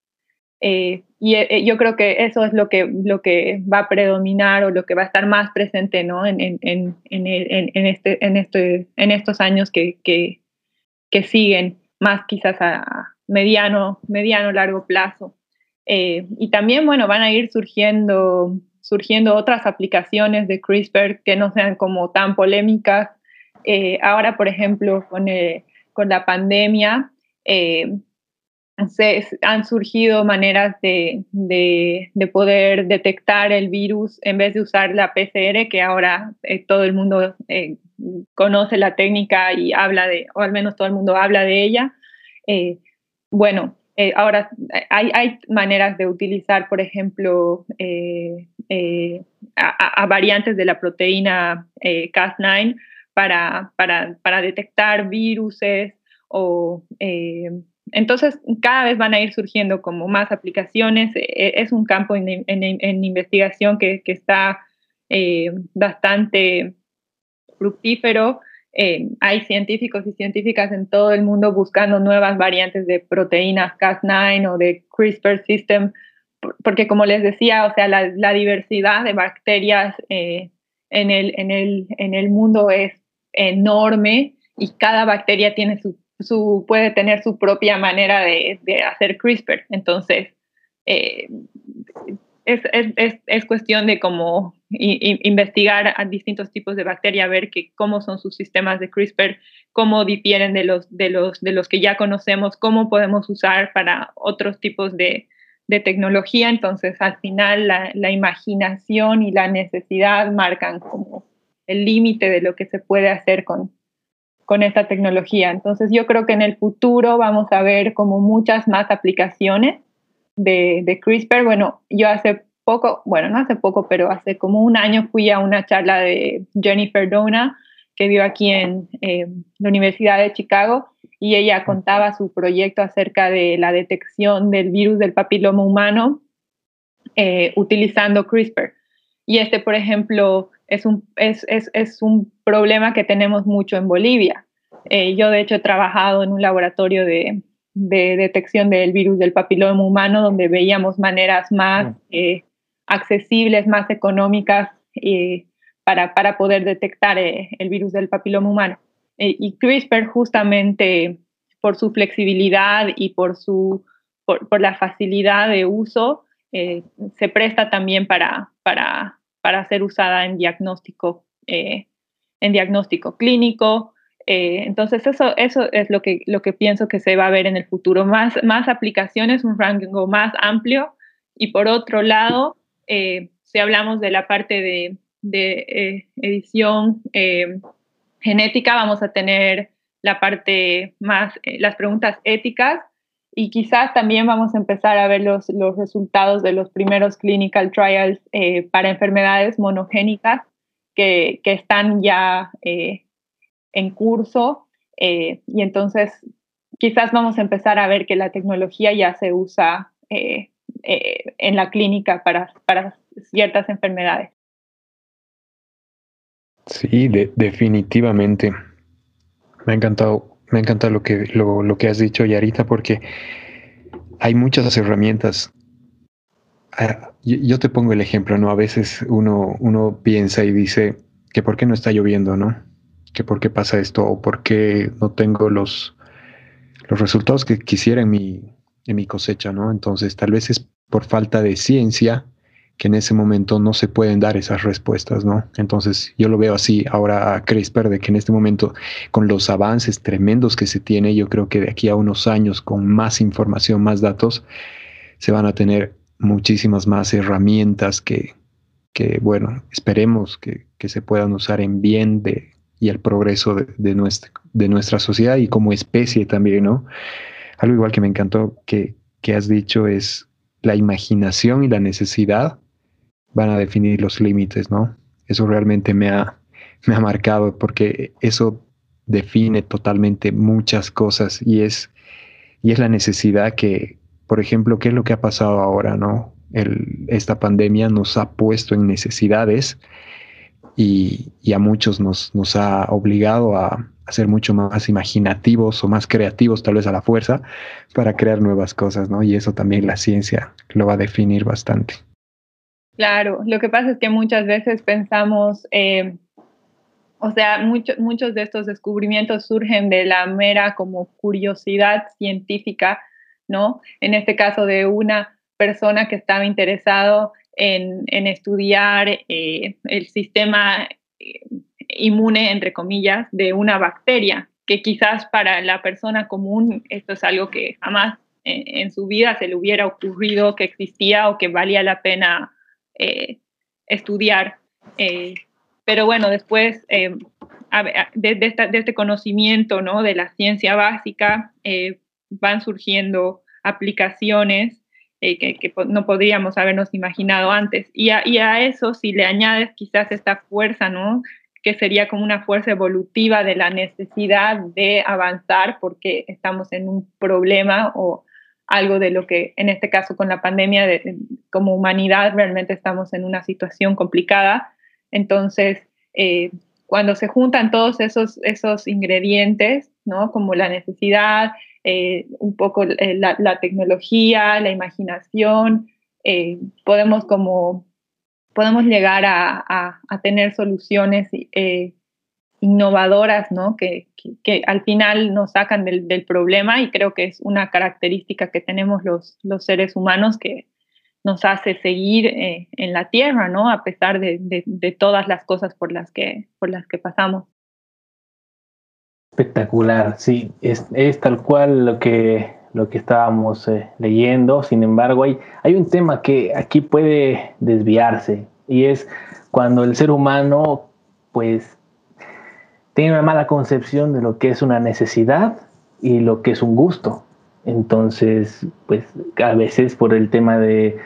Speaker 3: Eh, y eh, yo creo que eso es lo que, lo que va a predominar o lo que va a estar más presente ¿no? en, en, en, en este, en, este, en estos años que, que, que, siguen, más quizás a mediano, mediano largo plazo. Eh, y también, bueno, van a ir surgiendo, surgiendo otras aplicaciones de CRISPR que no sean como tan polémicas. ahora, por ejemplo, con, con la pandemia, se, han surgido maneras de, de, poder detectar el virus en vez de usar la PCR, que ahora eh, todo el mundo eh, conoce la técnica y habla de, o al menos todo el mundo habla de ella. Eh, ahora hay, maneras de utilizar, por ejemplo, a, variantes de la proteína Cas9 para, detectar viruses o entonces, cada vez van a ir surgiendo como más aplicaciones. E, e, es un campo en, investigación que, está eh, bastante fructífero. Eh, hay científicos y científicas en todo el mundo buscando nuevas variantes de proteínas Cas9 o de CRISPR system, porque como les decía, o sea, la, diversidad de bacterias eh, en, el, en, el, en el mundo es enorme y cada bacteria tiene su su, puede tener su propia manera de, hacer CRISPR. Entonces, eh, es, cuestión de cómo investigar a distintos tipos de bacterias, ver que, cómo son sus sistemas de CRISPR, cómo difieren de los, de los, de los que ya conocemos, cómo podemos usar para otros tipos de, tecnología. Entonces, al final, la, la imaginación y la necesidad marcan como el límite de lo que se puede hacer con, con esta tecnología. Entonces yo creo que en el futuro vamos a ver como muchas más aplicaciones de, de CRISPR. Bueno, yo hace poco, bueno, no hace poco, pero hace como un año fui a una charla de Jennifer Dona, que vio aquí en eh, la Universidad de Chicago, y ella contaba su proyecto acerca de la detección del virus del papiloma humano eh, utilizando CRISPR. Y este, por ejemplo, es un, es, es, es un problema que tenemos mucho en Bolivia. Eh, yo, de hecho, he trabajado en un laboratorio de, de, detección del virus del papiloma humano, donde veíamos maneras más eh, accesibles, más económicas eh, para, para, poder detectar el virus del papiloma humano. y CRISPR, justamente por su flexibilidad y por, su, por, por la facilidad de uso, se presta también para, para, para ser usada en diagnóstico, eh, en diagnóstico clínico. Eh, entonces, eso, eso es lo que, lo que pienso que se va a ver en el futuro. Más, más aplicaciones, un rango más amplio. Y por otro lado, eh, si hablamos de la parte de, edición genética, vamos a tener la parte más, las preguntas éticas y quizás también vamos a empezar a ver los, los resultados de los primeros clinical trials eh, para enfermedades monogénicas que, que están ya eh, en curso. Eh, y entonces quizás vamos a empezar a ver que la tecnología ya se usa en la clínica para, para ciertas enfermedades.
Speaker 1: Sí, definitivamente. Me ha encantado me encanta lo que, lo, que has dicho, Yarita, porque hay muchas herramientas. Ah, yo, te pongo el ejemplo, ¿no? A veces uno, uno piensa y dice que por qué no está lloviendo, ¿no? Que por qué pasa esto o por qué no tengo los, los resultados que quisiera en mi, en mi cosecha, ¿no? Entonces tal vez es por falta de ciencia que en ese momento no se pueden dar esas respuestas, ¿no? Entonces yo lo veo así ahora a CRISPR, de que en este momento, con los avances tremendos que se tiene, yo creo que de aquí a unos años, con más información, más datos, se van a tener muchísimas más herramientas que, que bueno, esperemos que, que, se puedan usar en bien de, y el progreso de, de, nuestra, de nuestra sociedad y como especie también, ¿no? Algo igual que me encantó que, que has dicho es la imaginación y la necesidad van a definir los límites, ¿no? Eso realmente me ha, me ha marcado porque eso define totalmente muchas cosas y es, y es la necesidad que, por ejemplo, ¿qué es lo que ha pasado ahora, no? El, esta pandemia nos ha puesto en necesidades y, a muchos nos, nos ha obligado a, a, ser mucho más imaginativos o más creativos, tal vez a la fuerza, para crear nuevas cosas, ¿no? Y eso también la ciencia lo va a definir bastante.
Speaker 3: Claro, lo que pasa es que muchas veces pensamos, eh, o sea, muchos de estos descubrimientos surgen de la mera como curiosidad científica, ¿no? En este caso de una persona que estaba interesado en, estudiar eh, el sistema eh, inmune, entre comillas, de una bacteria, que quizás para la persona común esto es algo que jamás en su vida se le hubiera ocurrido que existía o que valía la pena eh, estudiar. Eh, pero bueno, después eh, de, este conocimiento ¿no? de la ciencia básica van surgiendo aplicaciones que, no podríamos habernos imaginado antes. Y a, y a, eso, si le añades quizás esta fuerza, ¿no? que sería como una fuerza evolutiva de la necesidad de avanzar porque estamos en un problema o algo de lo que en este caso con la pandemia como humanidad realmente estamos en una situación complicada. Entonces, eh, cuando se juntan todos esos, esos ingredientes, ¿no? como la necesidad, eh, un poco eh, la, tecnología, la imaginación, podemos como podemos llegar a, a tener soluciones innovadoras, ¿no? Que, que, al final nos sacan del, del, problema y creo que es una característica que tenemos los, los seres humanos que nos hace seguir eh, en la tierra, ¿no? A pesar de, de, todas las cosas por las que, por las que pasamos.
Speaker 2: Espectacular, sí, es, es tal cual lo que, lo que estábamos eh, leyendo. Sin embargo, hay, hay un tema que aquí puede desviarse y es cuando el ser humano pues tiene una mala concepción de lo que es una necesidad y lo que es un gusto. Entonces, pues a veces por el tema de,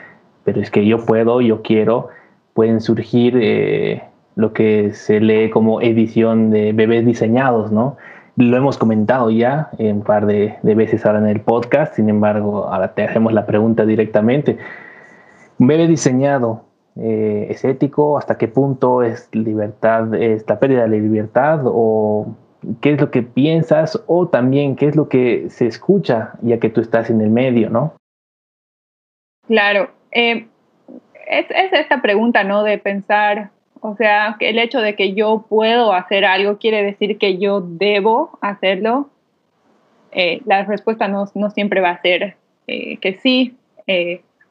Speaker 2: pero es que yo puedo, yo quiero, pueden surgir eh, lo que se lee como edición de bebés diseñados, ¿no? Lo hemos comentado ya un par de, veces ahora en el podcast, sin embargo, ahora te hacemos la pregunta directamente. Bebé diseñado, eh, es ético, hasta qué punto es libertad, es la pérdida de la libertad o qué es lo que piensas o también qué es lo que se escucha ya que tú estás en el medio, ¿no?
Speaker 3: Claro, eh, es, es, esta pregunta, ¿no? De pensar, o sea, el hecho de que yo puedo hacer algo quiere decir que yo debo hacerlo. Eh, la respuesta no, no, siempre va a ser que sí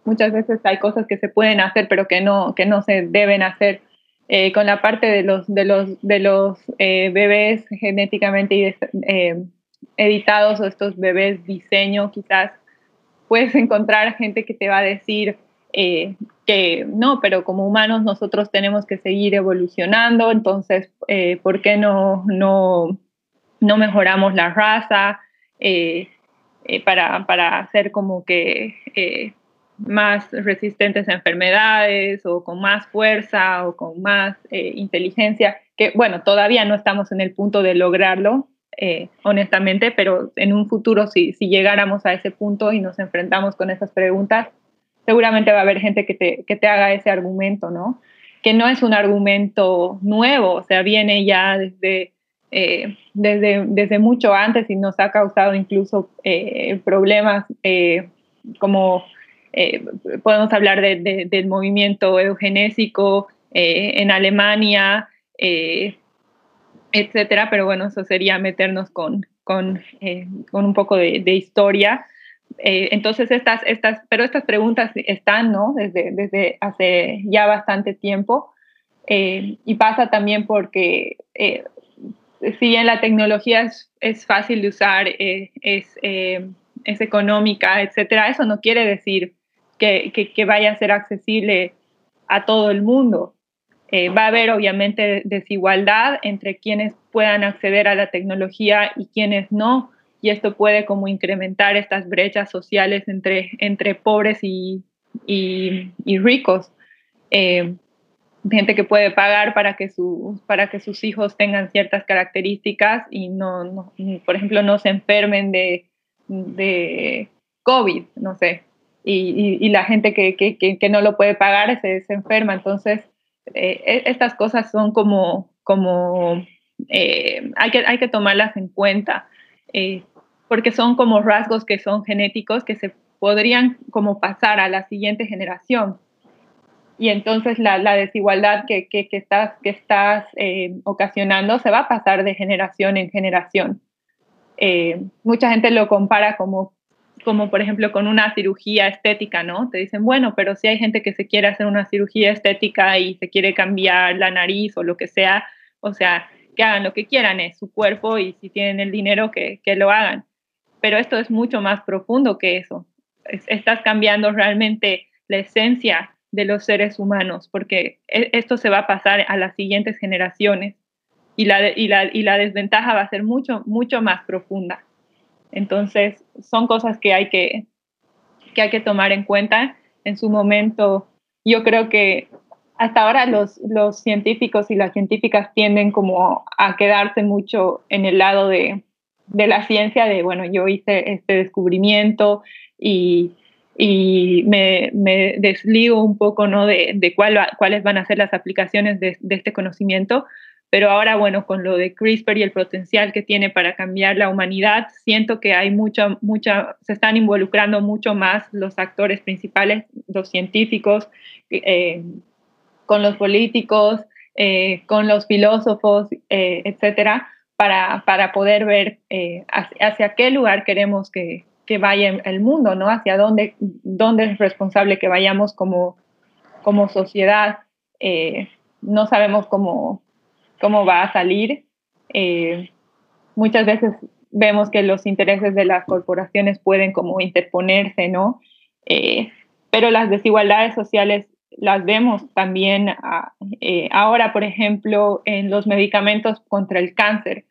Speaker 3: muchas veces hay cosas que se pueden hacer pero que no, que no se deben hacer. Eh, con la parte de los, de los, de los eh, bebés genéticamente eh, editados o estos bebés diseño, quizás puedes encontrar gente que te va a decir, que no, pero como humanos nosotros tenemos que seguir evolucionando, entonces, eh, ¿por qué no, no, no, mejoramos la raza eh, eh, para, para hacer como que más resistentes a enfermedades o con más fuerza o con más inteligencia? Que bueno, todavía no estamos en el punto de lograrlo, honestamente, pero en un futuro si, si llegáramos a ese punto y nos enfrentamos con esas preguntas, seguramente va a haber gente que te, que te haga ese argumento, ¿no? Que no es un argumento nuevo, o sea, viene ya desde, eh, desde, desde mucho antes y nos ha causado incluso eh, problemas eh, como podemos hablar de, del movimiento eugenésico en Alemania, etcétera, pero bueno, eso sería meternos con, con, con un poco de historia. Eh, entonces, estas, estas, pero estas preguntas están, ¿no? Desde, desde hace ya bastante tiempo. Eh, y pasa también porque eh, si bien la tecnología es, es fácil de usar, es, es, económica, etcétera, eso no quiere decir que, que, que, vaya a ser accesible a todo el mundo. va a haber obviamente desigualdad entre quienes puedan acceder a la tecnología y quienes no y esto puede como incrementar estas brechas sociales entre, entre pobres y, y, ricos. Eh, gente que puede pagar para que, su, para que sus hijos tengan ciertas características y no, por ejemplo, no se enfermen de, de COVID, no sé. Y, y, la gente que, que, que, no lo puede pagar se, se enferma. Entonces, eh, e, estas cosas son como, como eh, hay, que, hay que tomarlas en cuenta. Eh, porque son como rasgos que son genéticos que se podrían como pasar a la siguiente generación. Y entonces la, la desigualdad que, que, que, estás, que estás eh, ocasionando se va a pasar de generación en generación. Eh, mucha gente lo compara como, como, por ejemplo, con una cirugía estética, ¿no? Te dicen, bueno, pero si hay gente que se quiere hacer una cirugía estética y se quiere cambiar la nariz o lo que sea, o sea, que hagan lo que quieran, es su cuerpo y si tienen el dinero, que, que lo hagan. Pero esto es mucho más profundo que eso. estás cambiando realmente la esencia de los seres humanos, porque e, esto se va a pasar a las siguientes generaciones y la, y la, y la desventaja va a ser mucho, mucho más profunda. Entonces, son cosas que hay que, que hay que tomar en cuenta en su momento. Yo creo que hasta ahora los, los científicos y las científicas tienden como a quedarse mucho en el lado de, de la ciencia, de, bueno, yo hice este descubrimiento y, y me, desligo un poco, ¿no? De, de cuál cuáles van a ser las aplicaciones de, de, este conocimiento. Pero ahora, bueno, con lo de CRISPR y el potencial que tiene para cambiar la humanidad, siento que hay mucha, mucha, se están involucrando mucho más los actores principales, los científicos, eh, con los políticos, eh, con los filósofos, eh, etcétera, para, para poder ver eh, hacia, qué lugar queremos que, que, vaya el mundo, ¿no? Hacia dónde, dónde es responsable que vayamos como, como sociedad. No sabemos cómo, cómo va a salir. Muchas veces vemos que los intereses de las corporaciones pueden como interponerse, ¿no? pero las desigualdades sociales las vemos también ah, eh, ahora, por ejemplo, en los medicamentos contra el cáncer,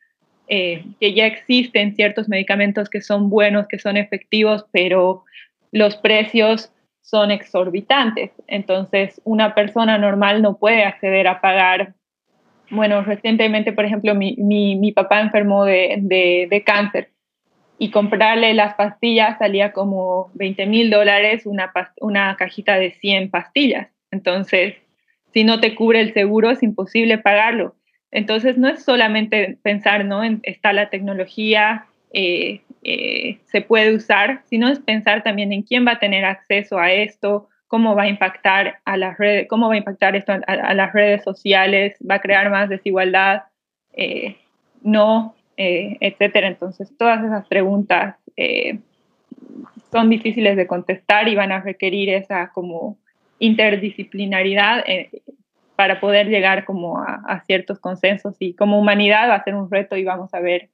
Speaker 3: eh, que ya existen ciertos medicamentos que son buenos, que son efectivos, pero los precios son exorbitantes. Entonces, una persona normal no puede acceder a pagar. Bueno, recientemente, por ejemplo, mi, mi, mi papá enfermó de, de, de cáncer y comprarle las pastillas salía como 20 mil dólares una, una cajita de 100 pastillas. Entonces, si no te cubre el seguro, es imposible pagarlo. Entonces, no es solamente pensar, ¿no? En, está la tecnología, eh, eh, se puede usar, sino es pensar también en quién va a tener acceso a esto, cómo va a impactar a las redes, cómo va a impactar esto a, las redes sociales, va a crear más desigualdad, eh, no, etcétera. Entonces, todas esas preguntas son difíciles de contestar y van a requerir esa como interdisciplinaridad eh, para poder llegar como a, ciertos consensos y como humanidad va a ser un reto y vamos a ver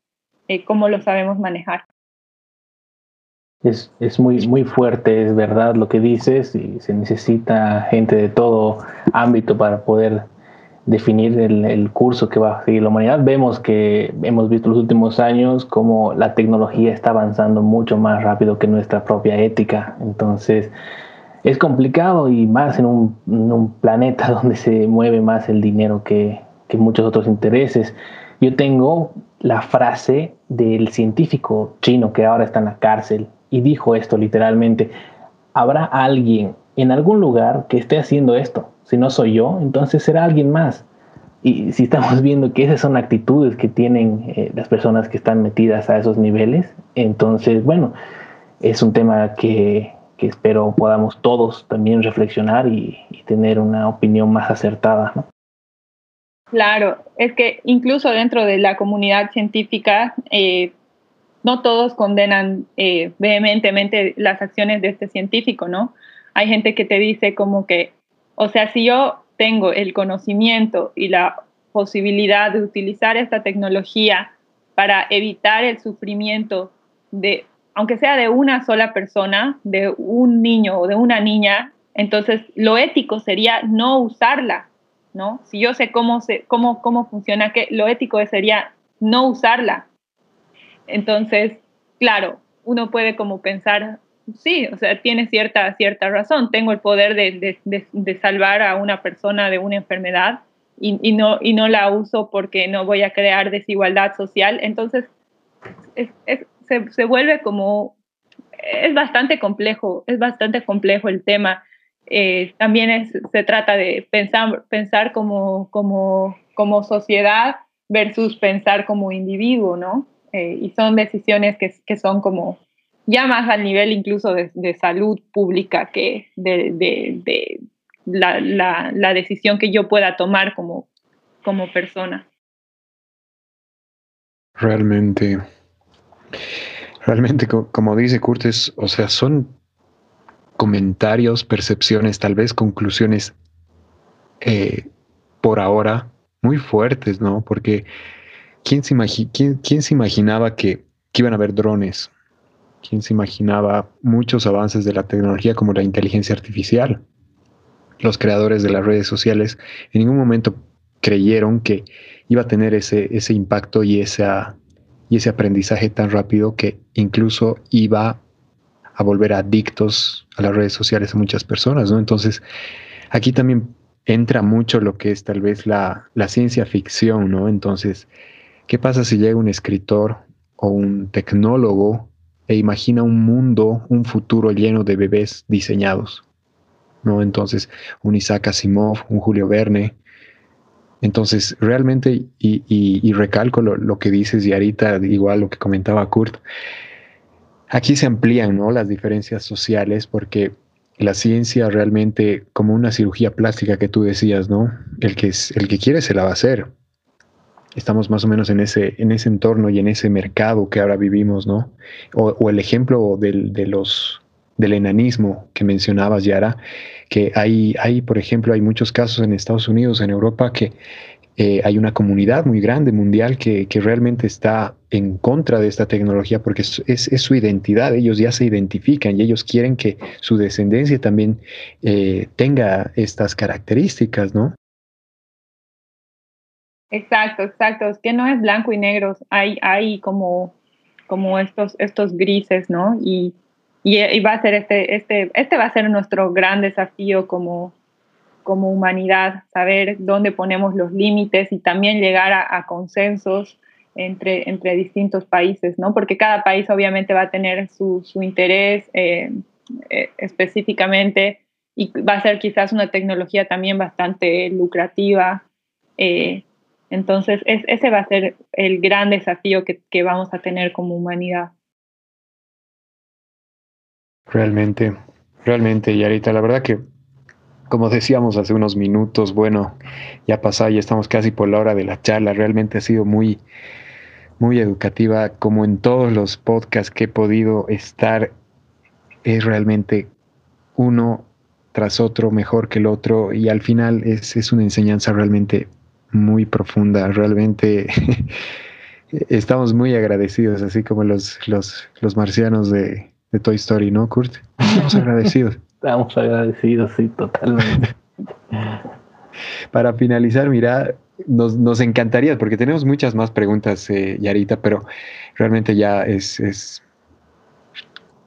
Speaker 3: eh, cómo lo sabemos manejar.
Speaker 2: Es, es, muy, muy fuerte, es verdad lo que dices, y se necesita gente de todo ámbito para poder definir el, el, curso que va a seguir la humanidad. Vemos que hemos visto los últimos años como la tecnología está avanzando mucho más rápido que nuestra propia ética. Entonces, es complicado y más en un, en un planeta <laughs> donde se mueve más el dinero que, que muchos otros intereses. Yo tengo la frase del científico chino que ahora está en la cárcel y dijo esto literalmente, habrá alguien en algún lugar que esté haciendo esto. Si no soy yo, entonces será alguien más. Y si estamos <laughs> viendo que esas son actitudes que tienen eh, las personas que están metidas a esos niveles, entonces, bueno, es un tema que, que espero podamos todos también reflexionar y, tener una opinión más acertada. ¿no?
Speaker 3: Claro, es que incluso dentro de la comunidad científica, eh, no todos condenan eh, vehementemente las acciones de este científico, ¿no? Hay gente que te dice como que, o sea, si yo tengo el conocimiento y la posibilidad de utilizar esta tecnología para evitar el sufrimiento de, aunque sea de una sola persona, de un niño o de una niña, entonces lo ético sería no usarla, ¿no? Si yo sé cómo, se, cómo, cómo funciona, que lo ético sería no usarla. Entonces, claro, uno puede como pensar, sí, o sea, tiene cierta, cierta razón, tengo el poder de, de, de salvar a una persona de una enfermedad y, y, no, y no la uso porque no voy a crear desigualdad social. Entonces, es, es, se, vuelve como, es bastante complejo, es bastante complejo el tema eh, también se trata de pensar, pensar como, como, como sociedad versus pensar como individuo, ¿no? Eh, y son decisiones que, que, son como ya más al nivel incluso de, salud pública que de, de, de la, la, la, decisión que yo pueda tomar como, como persona.
Speaker 1: Realmente, realmente, como dice Curtis, o sea, son comentarios, percepciones, tal vez conclusiones eh, por ahora muy fuertes, ¿no? Porque ¿quién se, quién, quién se imaginaba que, que, iban a haber drones? ¿Quién se imaginaba muchos avances de la tecnología como la inteligencia artificial? Los creadores de las redes sociales en ningún momento creyeron que iba a tener ese, ese impacto y, esa, y ese aprendizaje tan rápido que incluso iba a volver adictos a las redes sociales a muchas personas, ¿no? Entonces, aquí también entra mucho lo que es tal vez la, la ciencia ficción, ¿no? Entonces, ¿qué pasa si llega un escritor o un tecnólogo e imagina un mundo, un futuro lleno de bebés diseñados? ¿No? Entonces, un Isaac Asimov, un Julio Verne. Entonces, realmente, y, recalco lo, que dices, y ahorita igual lo que comentaba Kurt, Aquí se amplían ¿no? las diferencias sociales porque la ciencia realmente, como una cirugía plástica que tú decías, ¿no? El que, el que quiere se la va a hacer. Estamos más o menos en ese, en ese entorno y en ese mercado que ahora vivimos, ¿no? O, o el ejemplo del, de los, del enanismo que mencionabas, Yara, que hay, hay, por ejemplo, hay muchos casos en Estados Unidos, en Europa, que eh, hay una comunidad muy grande mundial que, que, realmente está en contra de esta tecnología porque es, es, su identidad, ellos ya se identifican y ellos quieren que su descendencia también eh, tenga estas características, ¿no?
Speaker 3: Exacto, exacto, es que no es blanco y negro, hay, hay como, como estos, estos grises, ¿no? Y, y, y va a ser este, este, este va a ser nuestro gran desafío como, como humanidad, saber dónde ponemos los límites y también llegar a, consensos entre, entre distintos países, ¿no? Porque cada país obviamente va a tener su, su interés eh, eh, específicamente y va a ser quizás una tecnología también bastante lucrativa. Eh, entonces, es, ese va a ser el gran desafío que, que vamos a tener como humanidad.
Speaker 1: Realmente, realmente, y ahorita la verdad que como decíamos hace unos minutos, bueno, ya pasó, ya estamos casi por la hora de la charla. Realmente ha sido muy, muy educativa, como en todos los podcasts que he podido estar. Es realmente uno tras otro mejor que el otro y al final es, es una enseñanza realmente muy profunda. Realmente <laughs> estamos muy agradecidos, así como los, los, los marcianos de, de Toy Story, ¿no, Kurt? Estamos agradecidos. <laughs>
Speaker 2: Estamos agradecidos, sí, totalmente.
Speaker 1: Para finalizar, mira, nos, encantaría, porque tenemos muchas más preguntas, eh, Yarita, pero realmente ya es, es,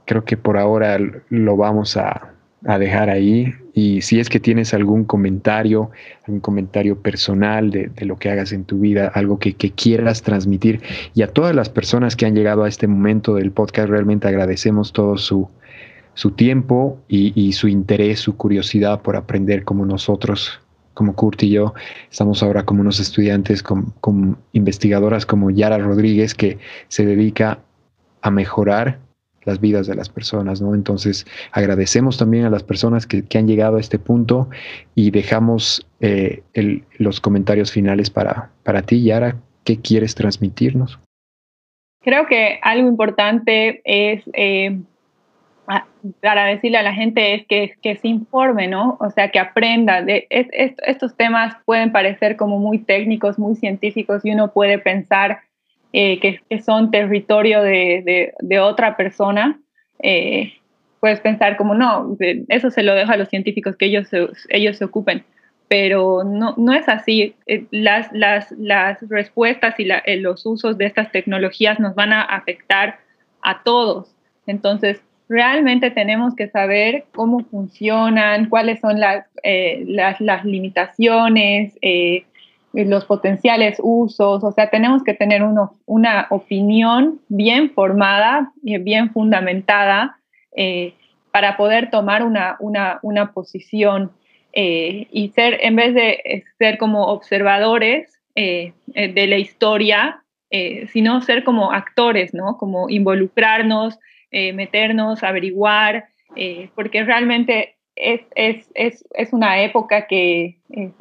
Speaker 1: creo que por ahora lo vamos a, a dejar ahí. Y si es que tienes algún comentario, algún comentario personal de, lo que hagas en tu vida, algo que, quieras transmitir. Y a todas las personas que han llegado a este momento del podcast, realmente agradecemos todo su, su tiempo y, su interés, su curiosidad por aprender como nosotros, como Kurt y yo, estamos ahora como unos estudiantes, como investigadoras como Yara Rodríguez, que se dedica a mejorar las vidas de las personas, ¿no? Entonces, agradecemos también a las personas que, han llegado a este punto y dejamos eh, los comentarios finales para, para ti, Yara. ¿Qué quieres transmitirnos?
Speaker 3: Creo que algo importante es eh, para decirle a la gente es que, que, se informe, ¿no? O sea, que aprenda. Estos temas pueden parecer como muy técnicos, muy científicos y uno puede pensar eh, que, son territorio de, de, otra persona, eh, puedes pensar como, no, eso se lo dejo a los científicos, que ellos se, ellos se ocupen. Pero no, no es así. Eh, las, las, las respuestas y los usos de estas tecnologías nos van a afectar a todos. Entonces, realmente tenemos que saber cómo funcionan, cuáles son las, las, las, limitaciones, los potenciales usos, o sea, tenemos que tener una opinión bien formada y bien fundamentada eh, para poder tomar una, una, posición eh, y ser, en vez de ser como observadores eh, de la historia, sino ser como actores, ¿no? Como involucrarnos, meternos, averiguar, porque realmente es, es, es, es, una época que es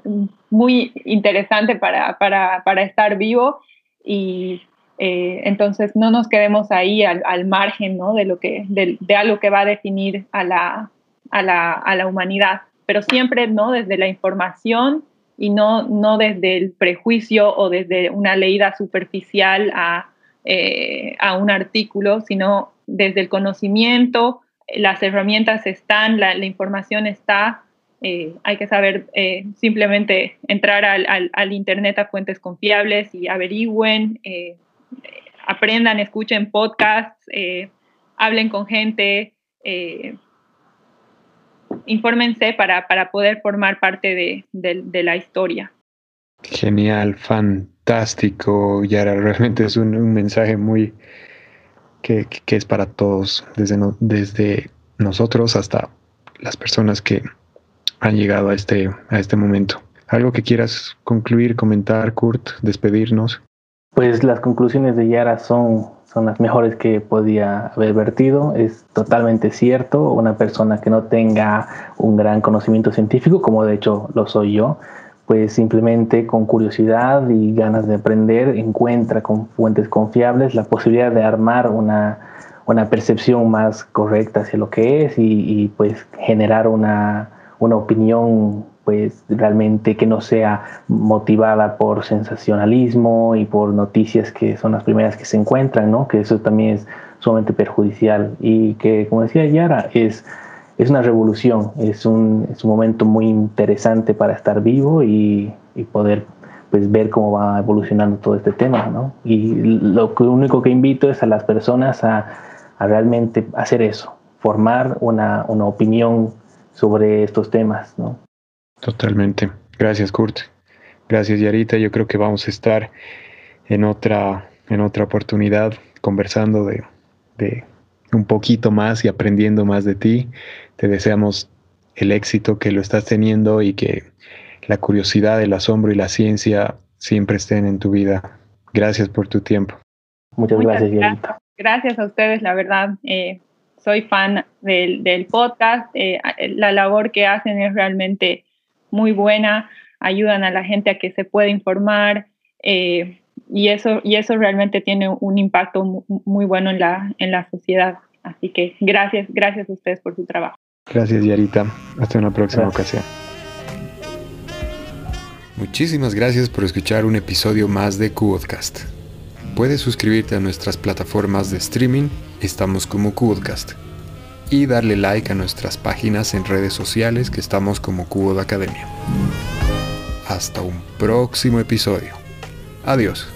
Speaker 3: muy interesante para, para, para estar vivo y eh, entonces no nos quedemos ahí al, al margen ¿no? de, lo que, de, de, algo que va a definir a la, a la, a la humanidad, pero siempre ¿no? desde la información y no, no desde el prejuicio o desde una leída superficial a, eh, a un artículo, sino desde el conocimiento, las herramientas están, la, información está, eh, hay que saber eh, simplemente entrar al, Internet a fuentes confiables y averigüen, eh, aprendan, escuchen podcasts, hablen con gente, infórmense para, para, poder formar parte de, la historia.
Speaker 1: Genial, fantástico, Yara. Realmente es un mensaje muy, que, es para todos, desde, desde nosotros hasta las personas que han llegado a este, a este momento. ¿Algo que quieras concluir, comentar, Kurt, despedirnos?
Speaker 2: Pues las conclusiones de Yara son, son las mejores que podía haber vertido. Es totalmente cierto, una persona que no tenga un gran conocimiento científico, como de hecho lo soy yo, pues simplemente con curiosidad y ganas de aprender encuentra con fuentes confiables la posibilidad de armar una, una percepción más correcta hacia lo que es y, pues generar una, una, opinión pues realmente que no sea motivada por sensacionalismo y por noticias que son las primeras que se encuentran, ¿no? Que eso también es sumamente perjudicial y que, como decía Yara, es es una revolución, es un, es un momento muy interesante para estar vivo y, y, poder pues, ver cómo va evolucionando todo este tema. ¿no? Y lo único que invito es a las personas a, a realmente hacer eso, formar una, una, opinión sobre estos temas. ¿no?
Speaker 1: Totalmente. Gracias, Kurt. Gracias, Yarita. Yo creo que vamos a estar en otra, en otra oportunidad conversando de, de un poquito más y aprendiendo más de ti. Te deseamos el éxito que lo estás teniendo y que la curiosidad, el asombro y la ciencia siempre estén en tu vida. Gracias por tu tiempo.
Speaker 2: Muchas, gracias, gracias,
Speaker 3: gracias a ustedes, la verdad. Eh, soy fan del, del podcast. Eh, la labor que hacen es realmente muy buena. Ayudan a la gente a que se pueda informar. Eh, y eso, y eso realmente tiene un impacto muy, bueno en la, en la sociedad. Así que gracias, gracias a ustedes por su trabajo.
Speaker 1: Gracias, Yarita. Hasta una próxima ocasión. Muchísimas gracias por escuchar un episodio más de Qodcast. Puedes suscribirte a nuestras plataformas de streaming, estamos como Qodcast. y darle like a nuestras páginas en redes sociales que estamos como Cubo de Academia. Hasta un próximo episodio. Adiós.